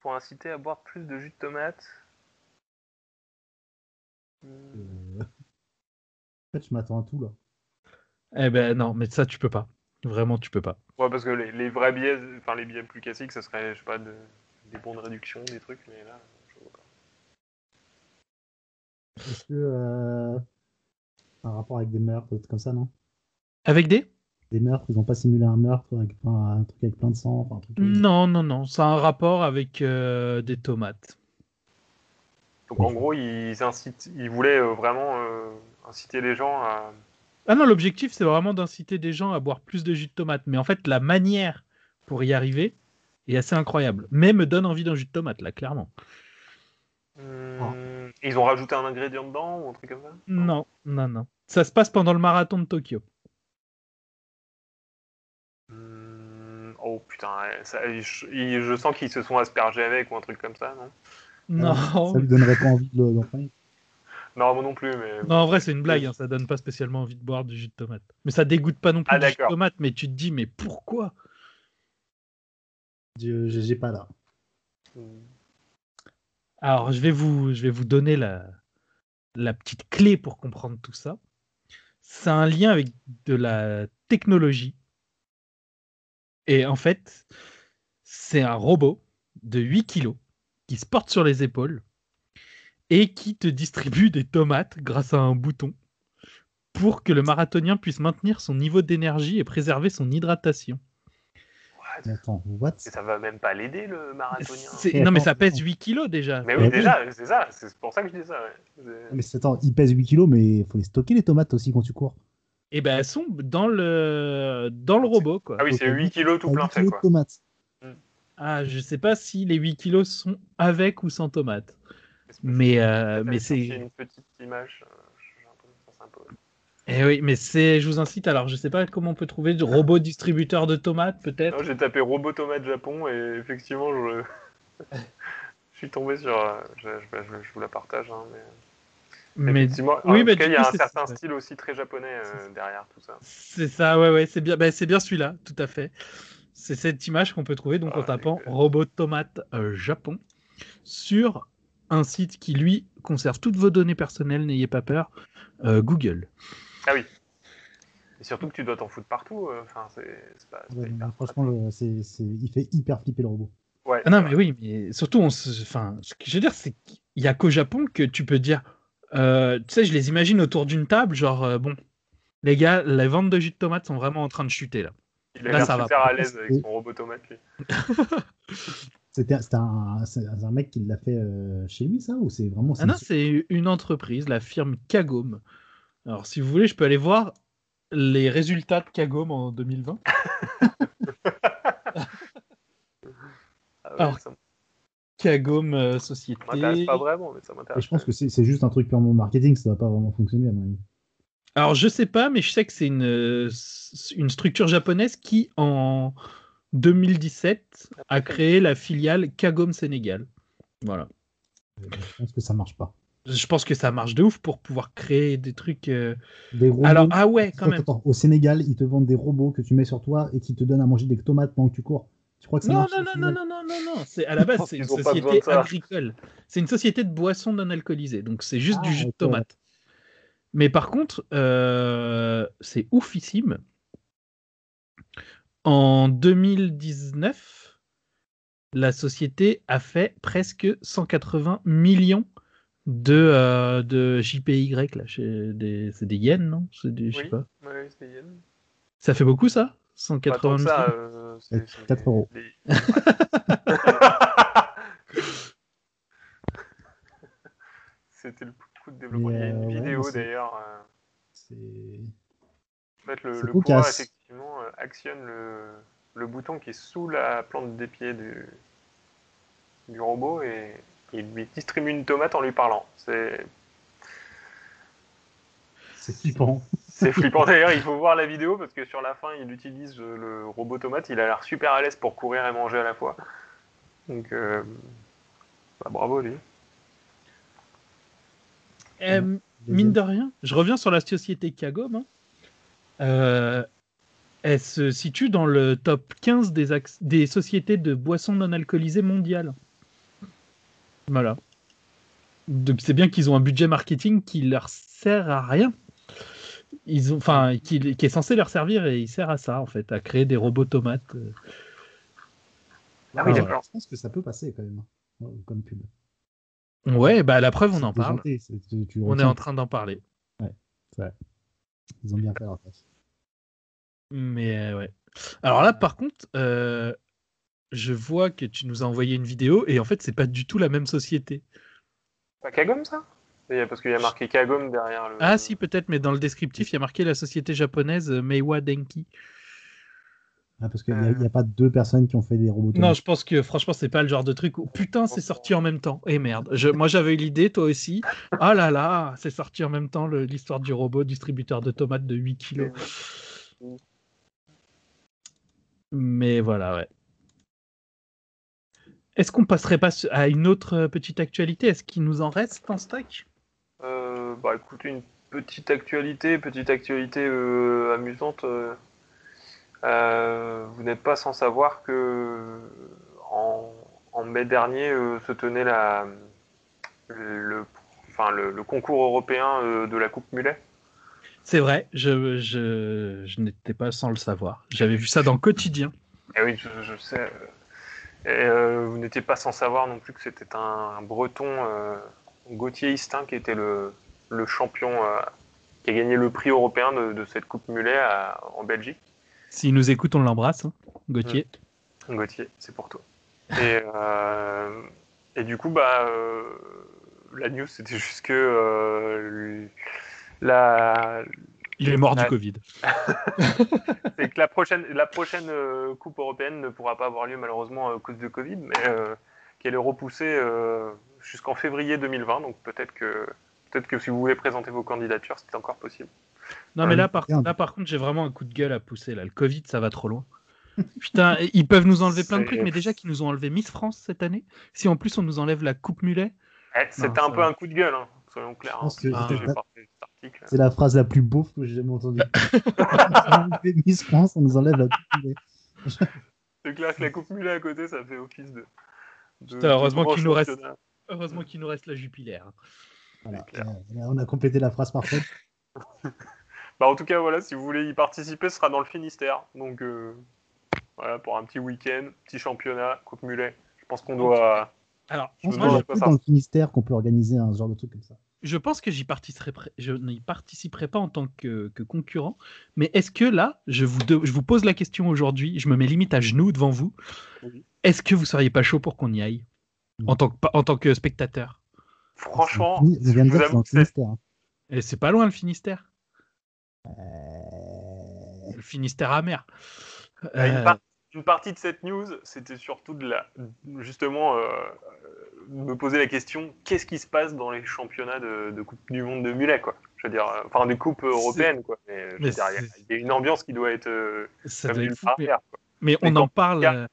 Pour inciter à boire plus de jus de tomate. Euh, En fait, je m'attends à tout là. Eh ben non, mais ça tu peux pas. Vraiment, tu peux pas. Ouais, parce que les, les vrais billets, enfin les billets plus classiques, ça serait, je sais pas, de- des bons de réduction, des trucs, mais là, je vois pas. Est-ce que. Euh... Un rapport avec des meurtres, des trucs comme ça, non? Avec des? Des meurtres, ils ont pas simulé un meurtre avec un truc avec plein de sang, enfin, un truc. Non, non, non. Ça a un rapport avec euh, des tomates. Donc en gros, ils, incitent, ils voulaient euh, vraiment euh, inciter les gens à. Ah non, l'objectif, c'est vraiment d'inciter des gens à boire plus de jus de tomate. Mais en fait, la manière pour y arriver, est assez incroyable. Mais me donne envie d'un jus de tomate, là, clairement. Hum, Ils ont rajouté un ingrédient dedans ou un truc comme ça? Non, non, non. Ça se passe pendant le marathon de Tokyo. Hum, Oh putain, ça- je, je sens qu'ils se sont aspergés avec ou un truc comme ça, non? Non. Ça lui donnerait pas envie de le- d'en prendre. Non, moi non plus, mais. Non, en vrai, c'est une blague. hein, Ça donne pas spécialement envie de boire du jus de tomate. Mais ça dégoûte pas non plus Ah, du jus de d'accord. tomate. Mais tu te dis, mais pourquoi? Je- J'ai pas là. Hum. Alors, je vais vous, je vais vous donner la, la petite clé pour comprendre tout ça. C'est un lien avec de la technologie. Et en fait, c'est un robot de 8 kilos qui se porte sur les épaules et qui te distribue des tomates grâce à un bouton pour que le marathonien puisse maintenir son niveau d'énergie et préserver son hydratation. Attends, what? Et ça va même pas l'aider, le marathonien. Non, mais ça pèse 8 kilos déjà. Mais Eh oui, oui. déjà, c'est ça, c'est pour ça que je dis ça. ouais. C'est- Mais attends, il pèse 8 kilos, mais il faut les stocker les tomates aussi quand tu cours. Et ben elles sont dans le dans le robot quoi. Ah oui, c'est Donc, 8 kilos tout plein 8 fait, kilos quoi. de tomates. Ah, je sais pas si les 8 kilos sont avec ou sans que Mais euh, mais c'est une petite image. euh, ça s'impose. Eh oui, mais c'est je vous incite alors, je sais pas comment on peut trouver du robot distributeur de tomates peut-être. J'ai tapé robot tomate Japon et effectivement, je, je suis tombé sur. euh, Je, je- vous la partage. Hein, mais... Mais oui, bah, il y a un certain style aussi très japonais euh, derrière tout ça. c'est ça, ouais ouais, c'est bien bah, c'est bien celui-là, tout à fait. C'est cette image qu'on peut trouver donc en Ah, tapant robot tomate euh, Japon sur un site qui lui conserve toutes vos données personnelles, n'ayez pas peur, euh, Google. Et surtout que tu dois t'en foutre partout. euh, Enfin, c'est c'est pas. c'est pas Ouais, hyper mais franchement, il fait hyper flipper le robot. Ouais, Ah non, mais oui, mais surtout, on se... enfin, ce que je veux dire, c'est qu'il y a qu'au Japon que tu peux dire, euh, tu sais, je les imagine autour d'une table, genre, euh, bon, les gars, les ventes de jus de tomate sont vraiment en train de chuter là. Il a Là, l'air ça va super à l'aise avec son robot tomate. lui. C'était un, c'est un mec qui l'a fait euh, chez lui, ça Ou c'est vraiment. Ah non, c'est une entreprise, la firme Kagome. Alors, si vous voulez, je peux aller voir les résultats de Kagome en 2020. Ah ouais, Alors, ça Kagome euh, Société. m'intéresse pas vraiment, mais ça Et m'intéresse. je pense que c'est c'est juste un truc purement marketing, ça va pas vraiment fonctionner à mon avis. Alors, je sais pas, mais je sais que c'est une, euh, une structure japonaise qui, en 2017, a créé la filiale Kagome Sénégal. Voilà. Je pense que ça marche pas. Je pense que ça marche de ouf pour pouvoir créer des trucs. euh, Des robots. Alors, ah ouais, quand Attends, même. attends, au Sénégal, ils te vendent des robots que tu mets sur toi et qui te donnent à manger des tomates pendant que tu cours. Tu crois que ça Non, marche non, non, non, non, non, non, non. C'est à la base, c'est une société agricole. C'est une société de boissons non alcoolisées. Donc, c'est juste Ah, du jus de tomate. Mais par contre, euh, c'est oufissime. En 2019, la société a fait presque 180 millions de, euh, de JPY. Des- c'est des yens, non? C'est des- Oui, pas. ouais, c'est yen. Ça fait beaucoup, ça? Pas 180 tant que millions ça, euh, c'est- Ouais, c'est 4 euros. les- C'était le de développement. Il y a une ouais, vidéo d'ailleurs. C'est. En fait, le, le coureur, effectivement, euh, actionne le, le bouton qui est sous la plante des pieds du, du robot et il lui distribue une tomate en lui parlant. C'est C'est flippant. c'est flippant d'ailleurs, il faut voir la vidéo parce que sur la fin, il utilise euh, le robot tomate, il a l'air super à l'aise pour courir et manger à la fois. Donc, euh, bah, bravo lui. Euh, Mine de rien, je reviens sur la société Kagome. hein. Euh, elle se situe dans le top 15 des, sociétés de boissons non alcoolisées mondiales. Voilà. Donc c'est bien qu'ils ont un budget marketing qui leur sert à rien. Ils ont, enfin, qui, qui est censé leur servir et il sert à ça en fait, à créer des robots tomates. euh. Ah oui, d'accord. Je pense que ça peut passer quand même. hein, Comme pub. Ouais, bah la preuve on en parle. tu- tu On est en train d'en parler. Ils ont bien fait leur tâche. Mais euh, ouais. Alors là, par contre, euh, je vois que tu nous as envoyé une vidéo et en fait, c'est pas du tout la même société. Pas Kagome ça? Parce qu'il y a marqué Kagome derrière le. Ah si, peut-être, mais dans le descriptif, il y a marqué la société japonaise euh, Meiwa Denki. Ah, parce qu'il n'y a, pas deux personnes qui ont fait des robots. Non, je pense que franchement, c'est pas le genre de truc où putain, c'est sorti en même temps. Et merde, je, moi j'avais eu l'idée, toi aussi. Ah là là, c'est sorti en même temps l'histoire du robot distributeur de tomates de 8 kilos. Mais voilà, ouais. Est-ce qu'on passerait pas à une autre euh, petite actualité? Est-ce qu'il nous en reste en stock? Euh, bah écoutez, une petite actualité, petite actualité euh, amusante. Euh, vous n'êtes pas sans savoir que en, en mai dernier euh, se tenait la, le, enfin, le, le concours européen euh, de la Coupe Mulet. C'est vrai, je, je, je n'étais pas sans le savoir. J'avais vu ça dans Quotidien. Eh oui, je, je sais. Et vous n'étiez pas sans savoir non plus que c'était un, un breton, Gauthier Histin, qui était le, le champion, qui a gagné le prix européen de, de cette Coupe Mulet à- en Belgique. S'il nous écoute, on l'embrasse, hein, Gauthier. Gauthier, c'est pour toi. Et, euh, et du coup, bah, euh, la news, c'était juste que euh, la, Il est mort du Covid. c'est que la prochaine, la prochaine Coupe européenne ne pourra pas avoir lieu malheureusement à cause de Covid, mais qu'elle est repoussée jusqu'en février 2020. Donc peut-être que, peut-être que si vous voulez présenter vos candidatures, c'est encore possible. Non, mais là, par, là, par contre, j'ai vraiment un coup de gueule à pousser. Là. Le Covid, ça va trop loin. Putain, ils peuvent nous enlever plein de trucs, mais déjà qu'ils nous ont enlevé Miss France cette année, si en plus on nous enlève la Coupe Mulet, Eh, C'était un peu va. un coup de gueule, hein, soyons clairs. hein. C'est la phrase la plus beauf que j'ai jamais entendue. Miss France, on nous enlève la coupe mulet. C'est clair que la Coupe Mulet à côté, ça fait office de. de- Putain, heureusement qu'il nous reste- heureusement qu'il nous reste la Jupiler. Voilà. Euh, on a complété la phrase parfaite. Bah, en tout cas, voilà, si vous voulez y participer, ce sera dans le Finistère. Donc, euh, voilà, pour un petit week-end, petit championnat, Coupe Mulet. Je pense qu'on doit. Alors, Je pense a pas dans le Finistère qu'on peut organiser un ce genre de truc comme ça. je pense que j'y participerai, je n'y participerai pas en tant que, que concurrent, mais est-ce que là, je vous, de- je vous pose la question aujourd'hui, je me mets limite à genoux devant vous, Oui. est-ce que vous seriez pas chaud pour qu'on y aille? En tant que, en tant que spectateur? Franchement, vient de je vous dire que c'est dans avoue le que c'est- Finistère. hein. Et c'est pas loin le Finistère, Euh, le Finistère amer. Euh, une, Euh, par- une partie de cette news, c'était surtout de la, justement, euh, me poser la question qu'est-ce qui se passe dans les championnats de, de Coupe du Monde de Mulet, quoi? Je veux dire, enfin, des coupes européennes, quoi. Mais, je veux Mais dire, il y a- une ambiance qui doit être euh, ça comme doit être fou, mais, ailleurs, quoi, mais on en parle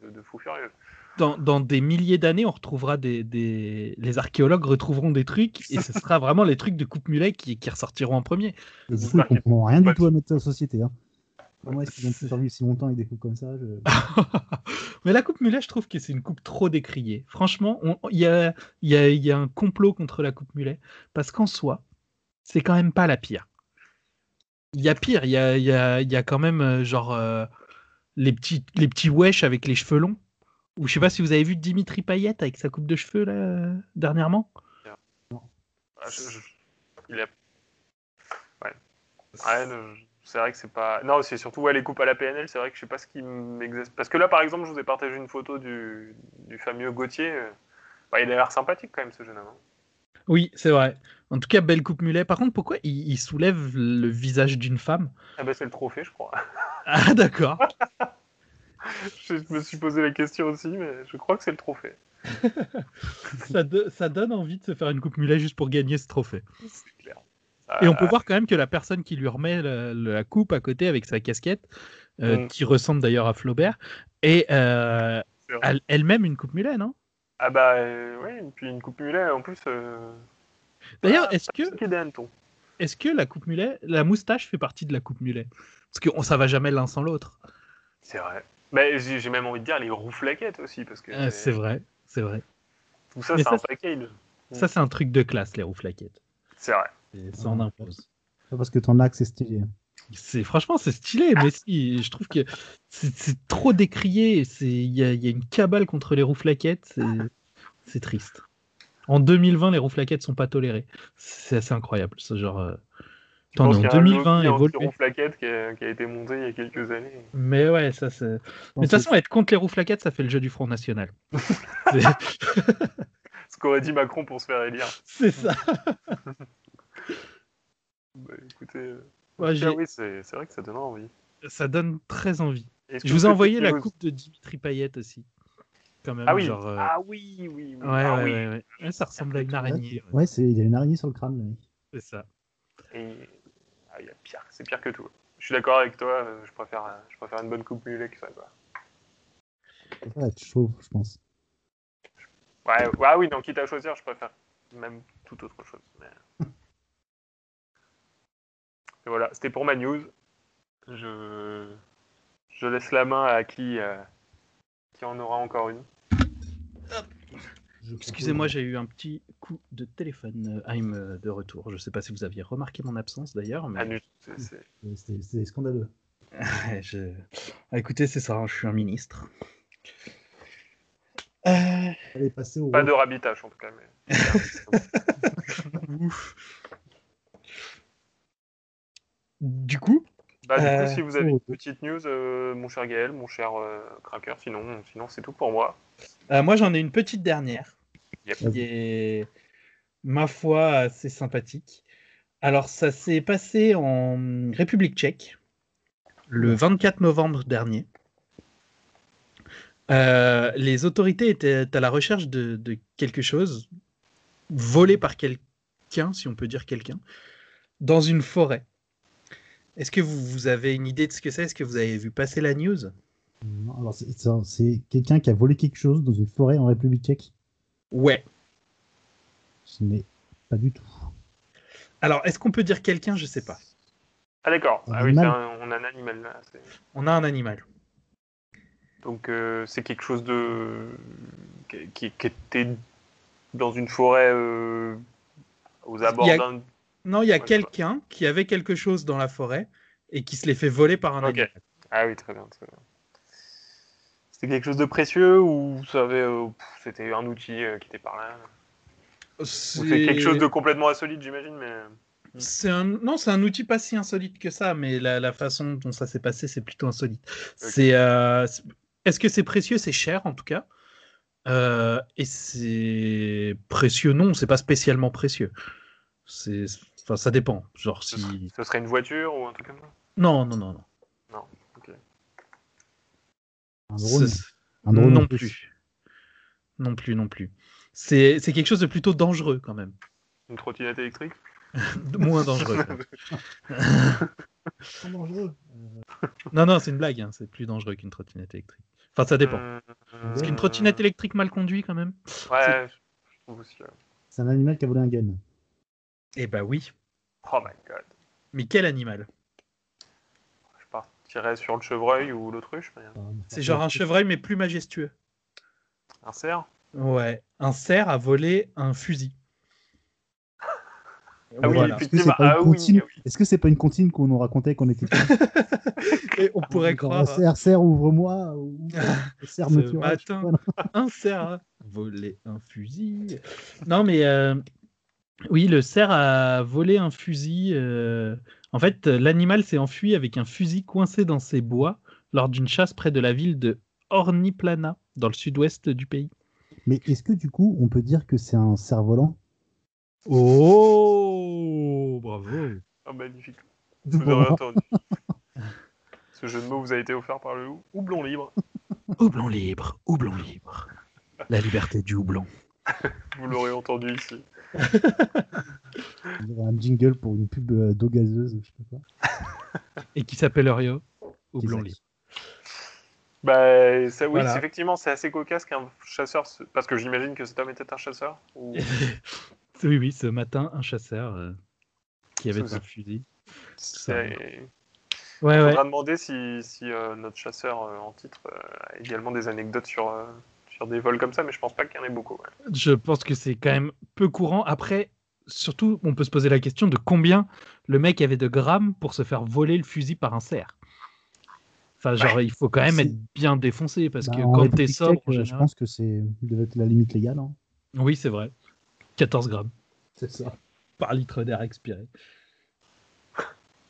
de, de fou furieux. Dans, dans des milliers d'années, on retrouvera des, des- les archéologues retrouveront des trucs et ce sera vraiment les trucs de coupe mulet qui, qui ressortiront en premier. qu'il- comprendront rien du Ouais. tout à notre société. Hein. Comment est-ce qu'ils ont pu survivre si longtemps avec des coupes comme ça je... Mais la coupe mulet, je trouve que c'est une coupe trop décriée. Franchement, il y a, il y, a, il y a un complot contre la coupe mulet parce qu'en soi, c'est quand même pas la pire. Il y a pire, il y a, il y a, il y a quand même euh, genre euh, les petits, les petits wesh avec les cheveux longs. Ou je sais pas si vous avez vu Dimitri Payet avec sa coupe de cheveux là euh, dernièrement. Ah, je- je- il a... Ouais. Ouais, le- c'est vrai que c'est pas. Non, c'est surtout ouais, les coupes à la PNL, c'est vrai que je sais pas ce qui m'exerce. Parce que là, par exemple, je vous ai partagé une photo du, du fameux Gauthier. euh, bah, il a l'air sympathique quand même, ce jeune homme. hein. Oui, c'est vrai. En tout cas, belle coupe mulet. Par contre, pourquoi il, il soulève le visage d'une femme? Ah, bah, c'est le trophée, je crois. Ah d'accord. je me suis posé la question aussi, mais je crois que c'est le trophée. ça, do- ça donne envie de se faire une coupe mulet juste pour gagner ce trophée. C'est clair. Et on peut Euh, voir quand même que la personne qui lui remet la, la coupe à côté avec sa casquette, euh, Mm. qui ressemble d'ailleurs à Flaubert, est euh, elle-même une coupe mulet, non? Ah, bah, euh, et puis une coupe mulet en plus. D'ailleurs, ah, que, est-ce que la coupe mulet, la moustache fait partie de la coupe mulet? Parce que on, ça va jamais l'un sans l'autre. C'est vrai. Bah, j'ai même envie de dire les rouflaquettes aussi, parce que Euh, c'est vrai, c'est vrai. tout ça, Mais c'est un package. Ça, c'est un truc de classe, les rouflaquettes. C'est vrai. Et Ça en impose. Parce que ton axe est stylé. C'est franchement c'est stylé, mais si je trouve que c'est trop décrié. C'est il y a, il y a une cabale contre les rouflaquettes. C'est c'est triste. En 2020, les rouflaquettes sont pas tolérées. C'est assez incroyable. Ce genre. euh, Je Attends, pense on est en qu'il y a un 2020 lobby évolué. anti-rouflaquette qui, a- qui a été monté il y a quelques années. Mais ouais, ça c'est. Mais de toute façon, être contre les rouflaquettes, ça fait le jeu du Front National. Ce qu'aurait dit Macron pour se faire élire. C'est ça. Bah, écoutez, ah j'ai- oui, c'est c'est vrai que ça donne envie. ça donne très envie. Est-ce Je vous ai envoyé la coupe de Dimitri Payet aussi. Quand même, Ah oui, genre, euh, ah oui, oui, oui. ouais, ah ouais, oui. ouais, ouais. Ouais, ça ressemble à une araignée. ouais. Ouais, c'est- il a une araignée sur le crâne. C'est ça. Et... Ah, il y a pire, c'est pire que tout. Je suis d'accord avec toi, euh, je préfère, euh, je préfère une bonne coupe mulet que ça. Quoi. Ça va être chaud, je pense. Ouais, ouais, ah oui, donc quitte à choisir, je préfère même toute autre chose. mais- Et voilà, c'était pour ma news. Je, je laisse la main à qui, euh, qui en aura encore une. Je Excusez-moi, j'ai eu un petit coup de téléphone. euh, I'm euh, de retour. Je sais pas si vous aviez remarqué mon absence d'ailleurs, mais Ah, nu- c'est- scandaleux. Je- Ah, écoutez, c'est ça, hein, je suis un ministre. Euh, Allez, passer au. Pas de rabitage en tout cas. Mais... Ouf. Du coup, Bah, du Euh, coup, si vous avez une oh. petite news, euh, mon cher Gaël, mon cher euh, Cracker, sinon, sinon c'est tout pour moi. euh, moi j'en ai une petite dernière Yep. qui est, ma foi, assez sympathique. Alors, ça s'est passé en République tchèque le 24 novembre dernier. Euh, les autorités étaient à la recherche de, de quelque chose volé par quelqu'un, si on peut dire quelqu'un, dans une forêt. Est-ce que vous, vous avez une idée de ce que c'est? Est-ce que vous avez vu passer la news? C'est c'est quelqu'un qui a volé quelque chose dans une forêt en République tchèque. Ouais. Ce n'est pas du tout. Alors, est-ce qu'on peut dire quelqu'un? Je sais pas. Ah d'accord, ah, oui, c'est animal. un- on a un animal là. On a un animal. Donc euh, c'est quelque chose de qui, était dans une forêt euh, aux abords a- d'un. Non, il y a Ouais, quelqu'un qui avait quelque chose dans la forêt et qui se l'est fait voler par un Ok. animal. Ah oui, très bien. très bien. C'était quelque chose de précieux ou vous savez, euh, c'était un outil euh, qui était par là? C'est quelque chose de complètement insolite, j'imagine, mais. C'est un... Non, c'est un outil pas si insolite que ça, mais la, la façon dont ça s'est passé, c'est plutôt insolite. C'est, euh, c'est- Est-ce que c'est précieux? C'est cher en tout cas. Euh, et c'est précieux? Non, c'est pas spécialement précieux. C'est, enfin, ça dépend. Genre Ce, serait, si. ce serait une voiture ou un truc comme ça? Non, non, non, non. Un drone. C'est- Un drone non plus. plus. Non plus, non plus. C'est c'est quelque chose de plutôt dangereux quand même. Une trottinette électrique moins dangereux. non, non, c'est une blague. hein, C'est plus dangereux qu'une trottinette électrique. Enfin, ça dépend. Hum, Parce qu'une trottinette électrique mal conduite quand même? Ouais, je trouve aussi. ouais. C'est un animal qui a volé un gun. Eh bah oui. Oh my god. Mais quel animal? Sur le chevreuil ou l'autruche, mais C'est genre un chevreuil mais plus majestueux. un cerf? Ouais. Un cerf a volé un fusil. Ah oui, Voilà. Est-ce que c'est pas, Ah une oui, comptine ah oui. Est-ce que c'est pas une comptine qu'on nous racontait qu'on était Et on pourrait Genre, croire. Serre, serre, ouvre-moi. ou- Serre, me pas. un cerf a volé un fusil. Non, mais euh, oui, le cerf a volé un fusil. euh, En fait, l'animal s'est enfui avec un fusil coincé dans ses bois lors d'une chasse près de la ville de Orniplana, dans le sud-ouest du pays. Mais est-ce que du coup, on peut dire que c'est un cerf-volant? Oh, bravo. Oh, magnifique. Vous aurez entendu. Ce jeu de mots vous a été offert par le houblon libre. Houblon libre, houblon libre. La liberté du houblon. Vous l'aurez entendu ici. Un jingle pour une pub euh, d'eau gazeuse, je sais pas quoi. Et qui s'appelle Rio. Houblon Exact. libre. Bah, ça, oui, Voilà. effectivement, c'est assez cocasse qu'un chasseur. se- Parce que j'imagine que cet homme était un chasseur. Ou... oui, oui, ce matin, un chasseur euh, qui avait un fusil. C'est- Ouais, Il ouais. faudra demander si, si, euh, notre chasseur euh, en titre euh, a également des anecdotes sur, euh, sur des vols comme ça, mais je pense pas qu'il y en ait beaucoup. ouais. Je pense que c'est quand même peu courant. Après, surtout, on peut se poser la question de combien le mec avait de grammes pour se faire voler le fusil par un cerf. Enfin, genre, il faut quand même être bien défoncé parce Bah, que en quand t'es sobre, je pense que c'est devait être la limite légale. hein. oui, c'est vrai. 14 grammes C'est ça. par litre d'air expiré.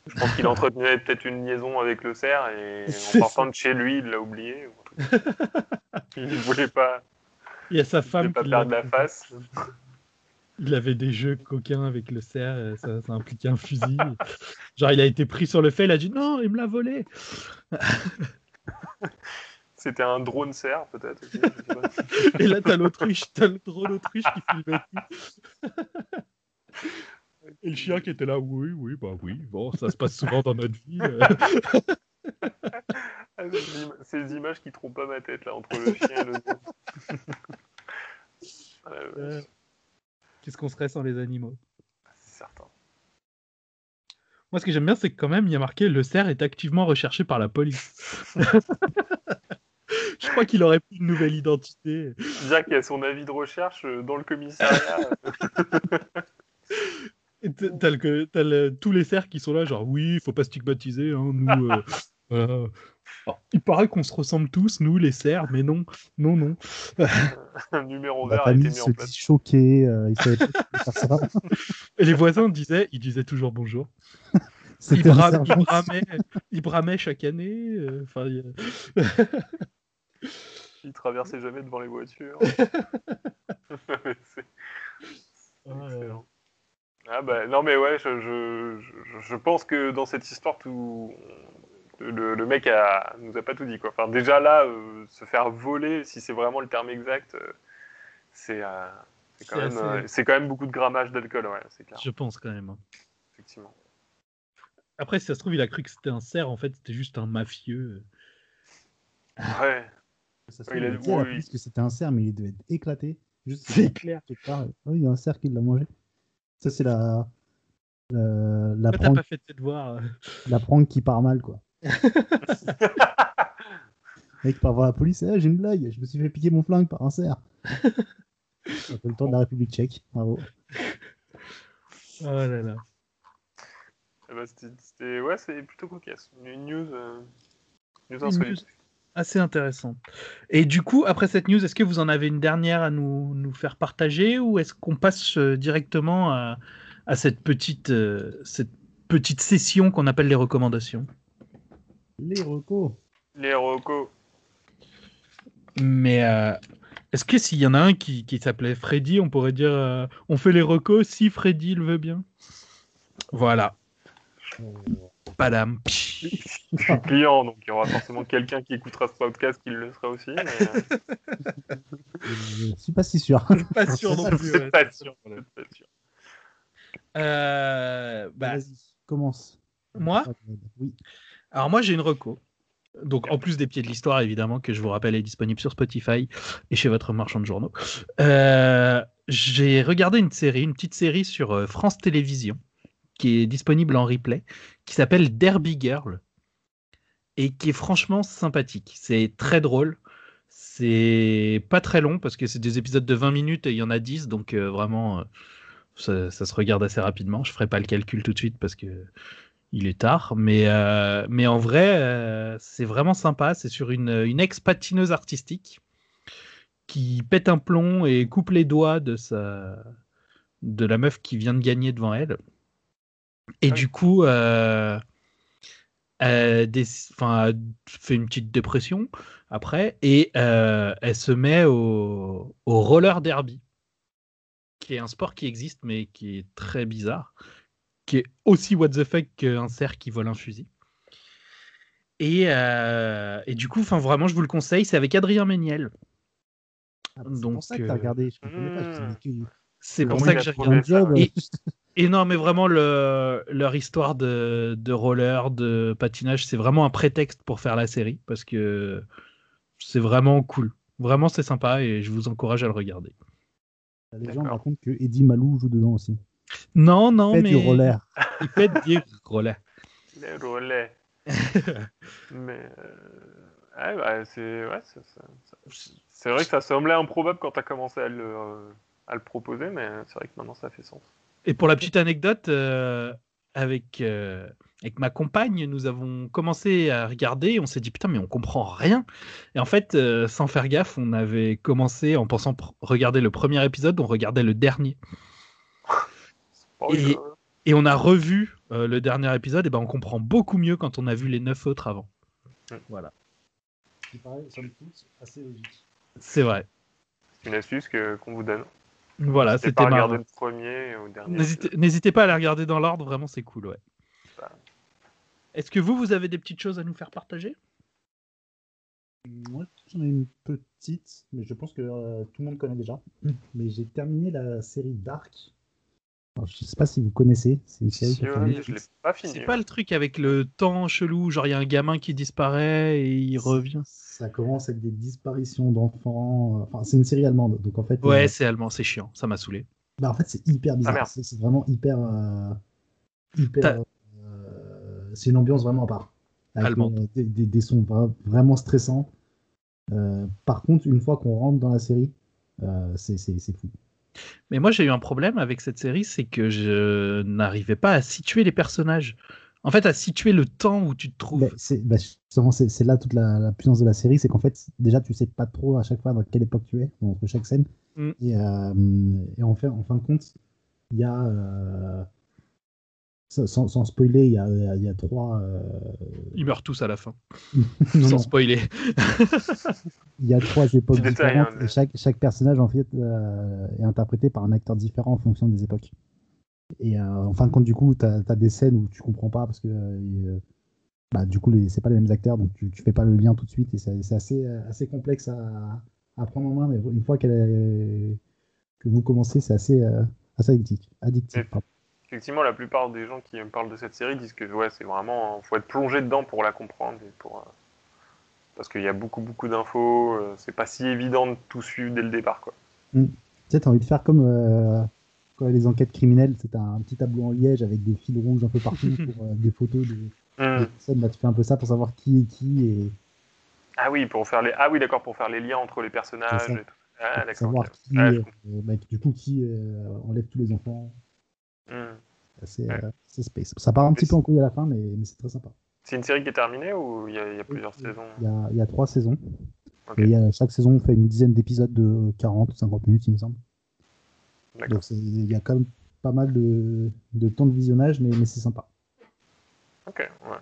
Je pense qu'il entretenait peut-être une liaison avec le cerf et en partant de chez lui, il l'a oublié. il ne voulait pas, Il y a sa femme pas qui perdre la face. il avait des jeux coquins avec le cerf, ça, ça impliquait un fusil. Genre, il a été pris sur le fait, il a dit non, il me l'a volé. C'était un drone cerf, peut-être. Et là, t'as l'autruche, t'as le drone autruche qui filmait tout. Et le chien qui était là, oui, oui, bah oui, bon, ça se passe souvent dans notre vie. euh. Ah, ces im- Ces images qui trompent pas ma tête, là, entre le chien et le. Ah, Euh, Qu'est-ce qu'on serait sans les animaux? C'est certain. Moi, ce que j'aime bien, c'est que quand même, il y a marqué le cerf est activement recherché par la police. Je crois qu'il aurait pris une nouvelle identité. Y a son avis de recherche euh, dans le commissariat. T'as le- le- tous les cerfs qui sont là, genre oui, il faut pas stigmatiser, hein, nous. euh, voilà. Alors, il paraît qu'on se ressemble tous, nous, les cerfs, mais non, non, non. un numéro La vert a été mis en se place. dit choquée, euh, pas faire ça. Et les voisins disaient, ils disaient toujours bonjour. Ils, bra- ils bramaient, ils bramaient chaque année. euh, il Il traversait jamais devant les voitures. C'est- Excellent. Ah bah non mais ouais, je, je, je, je pense que dans cette histoire tout le, le mec a, nous a pas tout dit quoi. Enfin déjà là, euh, se faire voler, si c'est vraiment le terme exact, euh, c'est euh, c'est quand même assez- euh, c'est quand même beaucoup de grammage d'alcool, ouais, c'est clair, Je pense quand même. hein. effectivement. Après, si ça se trouve, il a cru que c'était un cerf, en fait, c'était juste un mafieux. Ouais. Ça se Ouais, trouve, il a- dit à la oui. police que c'était un cerf, mais il devait être éclaté. Juste C'est clair. Oh, il y a un cerf qui l'a mangé. Ça, c'est la, la, la, Pourquoi t'as prank, pas fait tes devoirs euh la prank qui part mal, quoi. Mec part voir la police, Eh, j'ai une blague, je me suis fait piquer mon flingue par un cerf. Ça fait le temps de la République tchèque, bravo. Oh là là. Eh ben, c'était- ouais, c'est plutôt cocasse. Une news, euh, news insolite. Assez intéressante. Et du coup, après cette news, est-ce que vous en avez une dernière à nous, nous faire partager ou est-ce qu'on passe euh, directement à, à cette, petite, euh, cette petite session qu'on appelle les recommandations? Les recos. Les recos. Mais euh, est-ce que s'il y en a un qui, qui s'appelait Freddy, on pourrait dire euh, on fait les recos si Freddy le veut bien? Voilà. Padam. Je suis client, donc il y aura forcément quelqu'un qui écoutera ce podcast qui le sera aussi. Mais... euh, Je suis pas si sûr. Pas sûr non plus. ouais. pas sûr. pas sûr. Euh, bah, Vas-y, commence. Moi Oui. Alors moi j'ai une reco. Donc en plus des pieds de l'histoire évidemment que je vous rappelle est disponible sur Spotify et chez votre marchand de journaux. Euh, j'ai regardé une série, une petite série sur France Télévisions qui est disponible en replay, qui s'appelle Derby Girl et qui est franchement sympathique. C'est très drôle. C'est pas très long parce que c'est des épisodes de 20 minutes et il y en a 10 donc euh, vraiment euh, ça, se regarde assez rapidement. Je ferai pas le calcul tout de suite parce que il est tard, mais, euh, mais en vrai, c'est vraiment sympa. C'est sur une, une ex-patineuse artistique qui pète un plomb et coupe les doigts de, sa, de la meuf qui vient de gagner devant elle. Et Ah oui. du coup, euh, elle fait une petite dépression après et euh, elle se met au, au roller derby, qui est un sport qui existe mais qui est très bizarre qui est aussi what the fuck qu'un cerf qui vole un fusil. Et, euh, et du coup, enfin vraiment, je vous le conseille, c'est avec Adrien Méniel. Ah, c'est pour ça que t'as euh, regardé. Que- C'est pour ça que j'ai regardé. Et non, mais vraiment, le, leur histoire de, de roller, de patinage, c'est vraiment un prétexte pour faire la série parce que c'est vraiment cool. Vraiment, c'est sympa et je vous encourage à le regarder. La légende D'accord. raconte que Eddie Malou joue dedans aussi. Non, non, Fait mais du roller. il fait du roller. Les relais. Mais euh, ouais, bah, c'est ouais, vrai que ça semblait improbable quand tu as commencé à le, euh, à le proposer, mais c'est vrai que maintenant ça fait sens. Et pour la petite anecdote, euh, avec, euh, avec ma compagne, nous avons commencé à regarder et on s'est dit putain, mais on comprend rien. Et en fait, euh, sans faire gaffe, on avait commencé en pensant pr- regarder le premier épisode, on regardait le dernier. Et- on a revu euh, le dernier épisode, et ben on comprend beaucoup mieux quand on a vu les neuf autres avant. Voilà, Qui paraît, somme toute, assez logique. c'est vrai. C'est une astuce que- qu'on vous donne. Voilà, c'était marrant. le premier au dernier. N'hésitez n'hésitez pas à la regarder dans l'ordre, vraiment c'est cool, ouais. Ça. Est-ce que vous, vous avez des petites choses à nous faire partager? Moi, j'en ai une petite, mais je pense que euh, tout le monde connaît déjà. Mais j'ai terminé la série Dark. Alors, je sais pas si vous connaissez. C'est une série Si, Netflix. je l'ai pas fini. C'est pas le truc avec le temps chelou, genre il y a un gamin qui disparaît et il revient. Ça commence avec des disparitions d'enfants. Enfin, c'est une série allemande, donc en fait. Ouais, euh, c'est allemand, c'est chiant, ça m'a saoulé. bah, en fait, c'est hyper bizarre. merde. c'est vraiment hyper. euh, hyper. Euh, c'est une ambiance vraiment à part. Avec, Allemande. euh, des, des- des sons vra- vraiment stressants. Euh, par contre, une fois qu'on rentre dans la série, euh, c'est c'est- c'est fou. Mais moi j'ai eu un problème avec cette série, c'est que je n'arrivais pas à situer les personnages. En fait, à situer le temps où tu te trouves. C'est bah, justement, c'est- c'est là toute la, la puissance de la série, c'est qu'en fait, déjà, tu sais pas trop à chaque fois dans quelle époque tu es, entre chaque scène. Mm. Et, euh, et en, fait, en fin de compte, il y a. euh, sans, spoiler, il y a, il y a trois. euh, Ils meurent tous à la fin, non, sans non, spoiler. il y a trois époques différentes hein, mais- et chaque, chaque personnage en fait euh, est interprété par un acteur différent en fonction des époques. Et euh, en fin de compte, du coup, tu as, des scènes où tu comprends pas parce que euh, bah, du coup, c'est pas les mêmes acteurs, donc tu, tu fais pas le lien tout de suite et c'est assez, assez complexe à, à prendre en main. Mais une fois qu'elle est- que vous commencez, c'est assez, euh, assez addictif. Effectivement, la plupart des gens qui me parlent de cette série disent que ouais, c'est vraiment, faut être plongé dedans pour la comprendre et pour euh, parce qu'il y a beaucoup beaucoup d'infos. euh, c'est pas si évident de tout suivre dès le départ, quoi. Tu sais, t'as envie de faire comme euh, les enquêtes criminelles, c'est un petit tableau en liège avec des fils rouges un peu partout pour des photos de, des personnes. Là, tu fais un peu ça pour savoir qui est qui et Ah oui, pour faire les, ah oui, d'accord, pour faire les liens entre les personnages. Et tout. Ah savoir qui, je bah, du coup, qui enlève tous les enfants. C'est Ouais. euh, space. Ça part un petit peu en couille à la fin, mais, mais c'est très sympa. C'est une série qui est terminée ou il y a, il y a plusieurs saisons? Il y a, il y a trois saisons. Et il y a- chaque saison, on fait une dizaine d'épisodes de 40 ou 50 minutes, il me semble. Donc il y a quand même pas mal de, de temps de visionnage, mais, mais c'est sympa. Ok, ouais.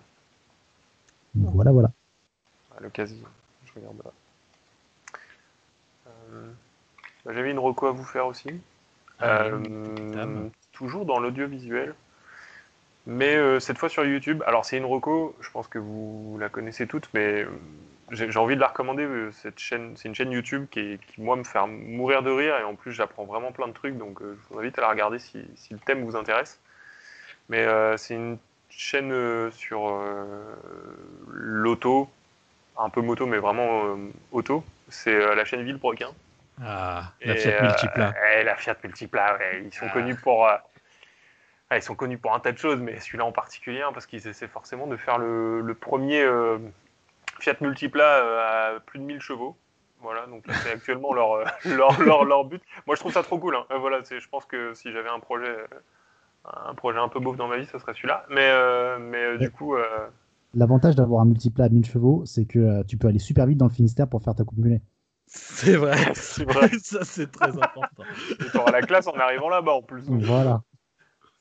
Donc voilà, voilà. À l'occasion, je regarde. Euh, bah, J'avais une reco à vous faire aussi. Ah, Euh. Toujours dans l'audiovisuel, mais euh, cette fois sur YouTube. Alors c'est une reco, je pense que vous la connaissez toutes, mais euh, j'ai envie de la recommander. euh, c'est une chaîne YouTube qui, moi me fait mourir de rire et en plus j'apprends vraiment plein de trucs, donc je vous invite à la regarder si, le thème vous intéresse. Mais c'est une chaîne sur l'auto, un peu moto, mais vraiment auto. C'est la chaîne Villebrequin. Ah, la Fiat euh, Multipla. eh, la Fiat Multipla, ouais, ils sont Ah. connus pour. euh, ah, ils sont connus pour un tas de choses, mais celui-là en particulier, hein, parce qu'ils essaient forcément de faire le, le premier euh, Fiat Multipla euh, à plus de 1000 chevaux. Voilà, donc c'est actuellement leur, euh, leur, leur, leur but. Moi, je trouve ça trop cool. hein. Voilà, c'est- je pense que si j'avais un projet, un projet un peu beauf dans ma vie, ce serait celui-là. Mais, euh, mais euh, du coup, euh, L'avantage d'avoir un multiplat à 1000 chevaux, c'est que euh, tu peux aller super vite dans le Finistère pour faire ta coupe mulet. C'est vrai. c'est vrai. Ça, c'est très important. Et t'auras la classe en arrivant là-bas en plus. Voilà.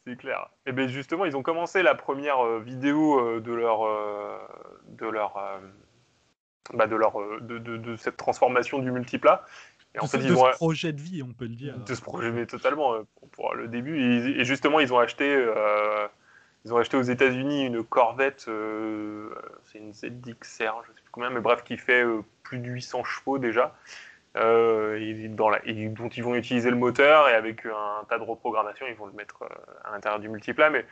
C'est clair. Et bien justement, ils ont commencé la première euh, vidéo euh, de leur euh, de leur bah, de leur de, de- de cette transformation du multiplat. Et en de fait, ils de ont ce projet de vie, on peut le dire. de ce projet, mais totalement pour, pour le début. Et, et justement, ils ont acheté euh, ils ont acheté aux États-Unis une Corvette, euh, c'est une ZXR, je sais plus combien, mais bref, qui fait euh, plus de 800 chevaux déjà. Euh, dont ils vont utiliser le moteur et avec un tas de reprogrammation, ils vont le mettre à l'intérieur du multiplat. Mais,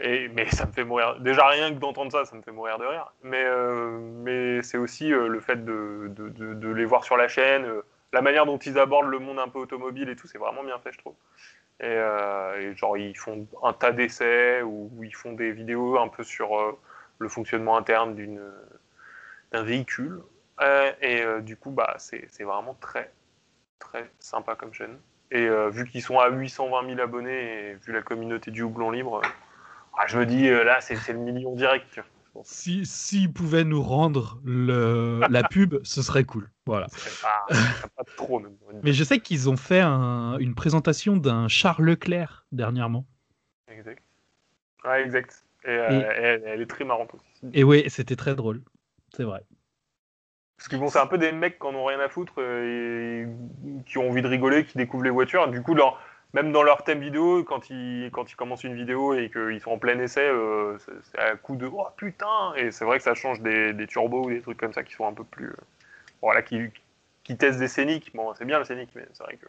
mais ça me fait mourir. Déjà rien que d'entendre ça, ça me fait mourir de rire. Mais, c'est aussi le fait de, les voir sur la chaîne, la manière dont ils abordent le monde un peu automobile et tout, c'est vraiment bien fait, je trouve. Et, euh, et genre ils font un tas d'essais ou ils font des vidéos un peu sur euh, le fonctionnement interne d'un véhicule. Euh, et du coup, bah, c'est vraiment très, très sympa comme chaîne. Et vu qu'ils sont à 820 000 abonnés et vu la communauté du houblon libre, ah, je me dis, là, c'est le million direct. Pense Si s'ils pouvaient nous rendre le, la pub, ce serait cool. Voilà. pas, pas trop, même. Mais je sais qu'ils ont fait un- une présentation d'un Charles Leclerc dernièrement. Exact. Ouais, exact. Et, euh, Et- elle, elle est très marrante aussi. Et ouais, c'était très drôle. C'est vrai. Parce que bon, c'est un peu des mecs qui en ont rien à foutre euh, et qui ont envie de rigoler, qui découvrent les voitures. Du coup, leur, même dans leur thème vidéo, quand ils, quand ils commencent une vidéo et qu'ils sont en plein essai, euh, c'est à coup de oh putain Et c'est vrai que ça change des, des turbos ou des trucs comme ça qui sont un peu plus. euh, voilà, qui, qui testent des scéniques. Bon, c'est bien le scénic, mais c'est vrai que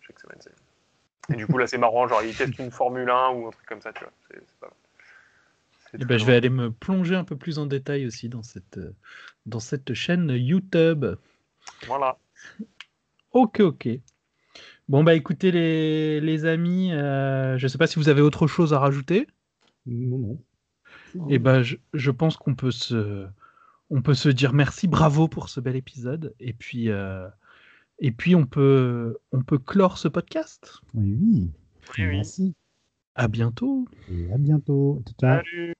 chaque semaine, c'est. Et du coup, là, c'est marrant, genre, ils testent une Formule 1 ou un truc comme ça, tu vois. C'est c'est pas. C'est Eh ben, je vais aller me plonger un peu plus en détail aussi dans cette, euh, dans cette chaîne YouTube. Voilà. Ok, ok. Bon, bah écoutez les, les amis, euh, je ne sais pas si vous avez autre chose à rajouter. Non, non. Et ben, je, je pense qu'on peut se, on peut se dire merci, bravo pour ce bel épisode. Et puis, euh, et puis on peut, on peut clore ce podcast. Oui, oui. Oui, oui. Merci. À bientôt. Et à bientôt. Ciao. Salut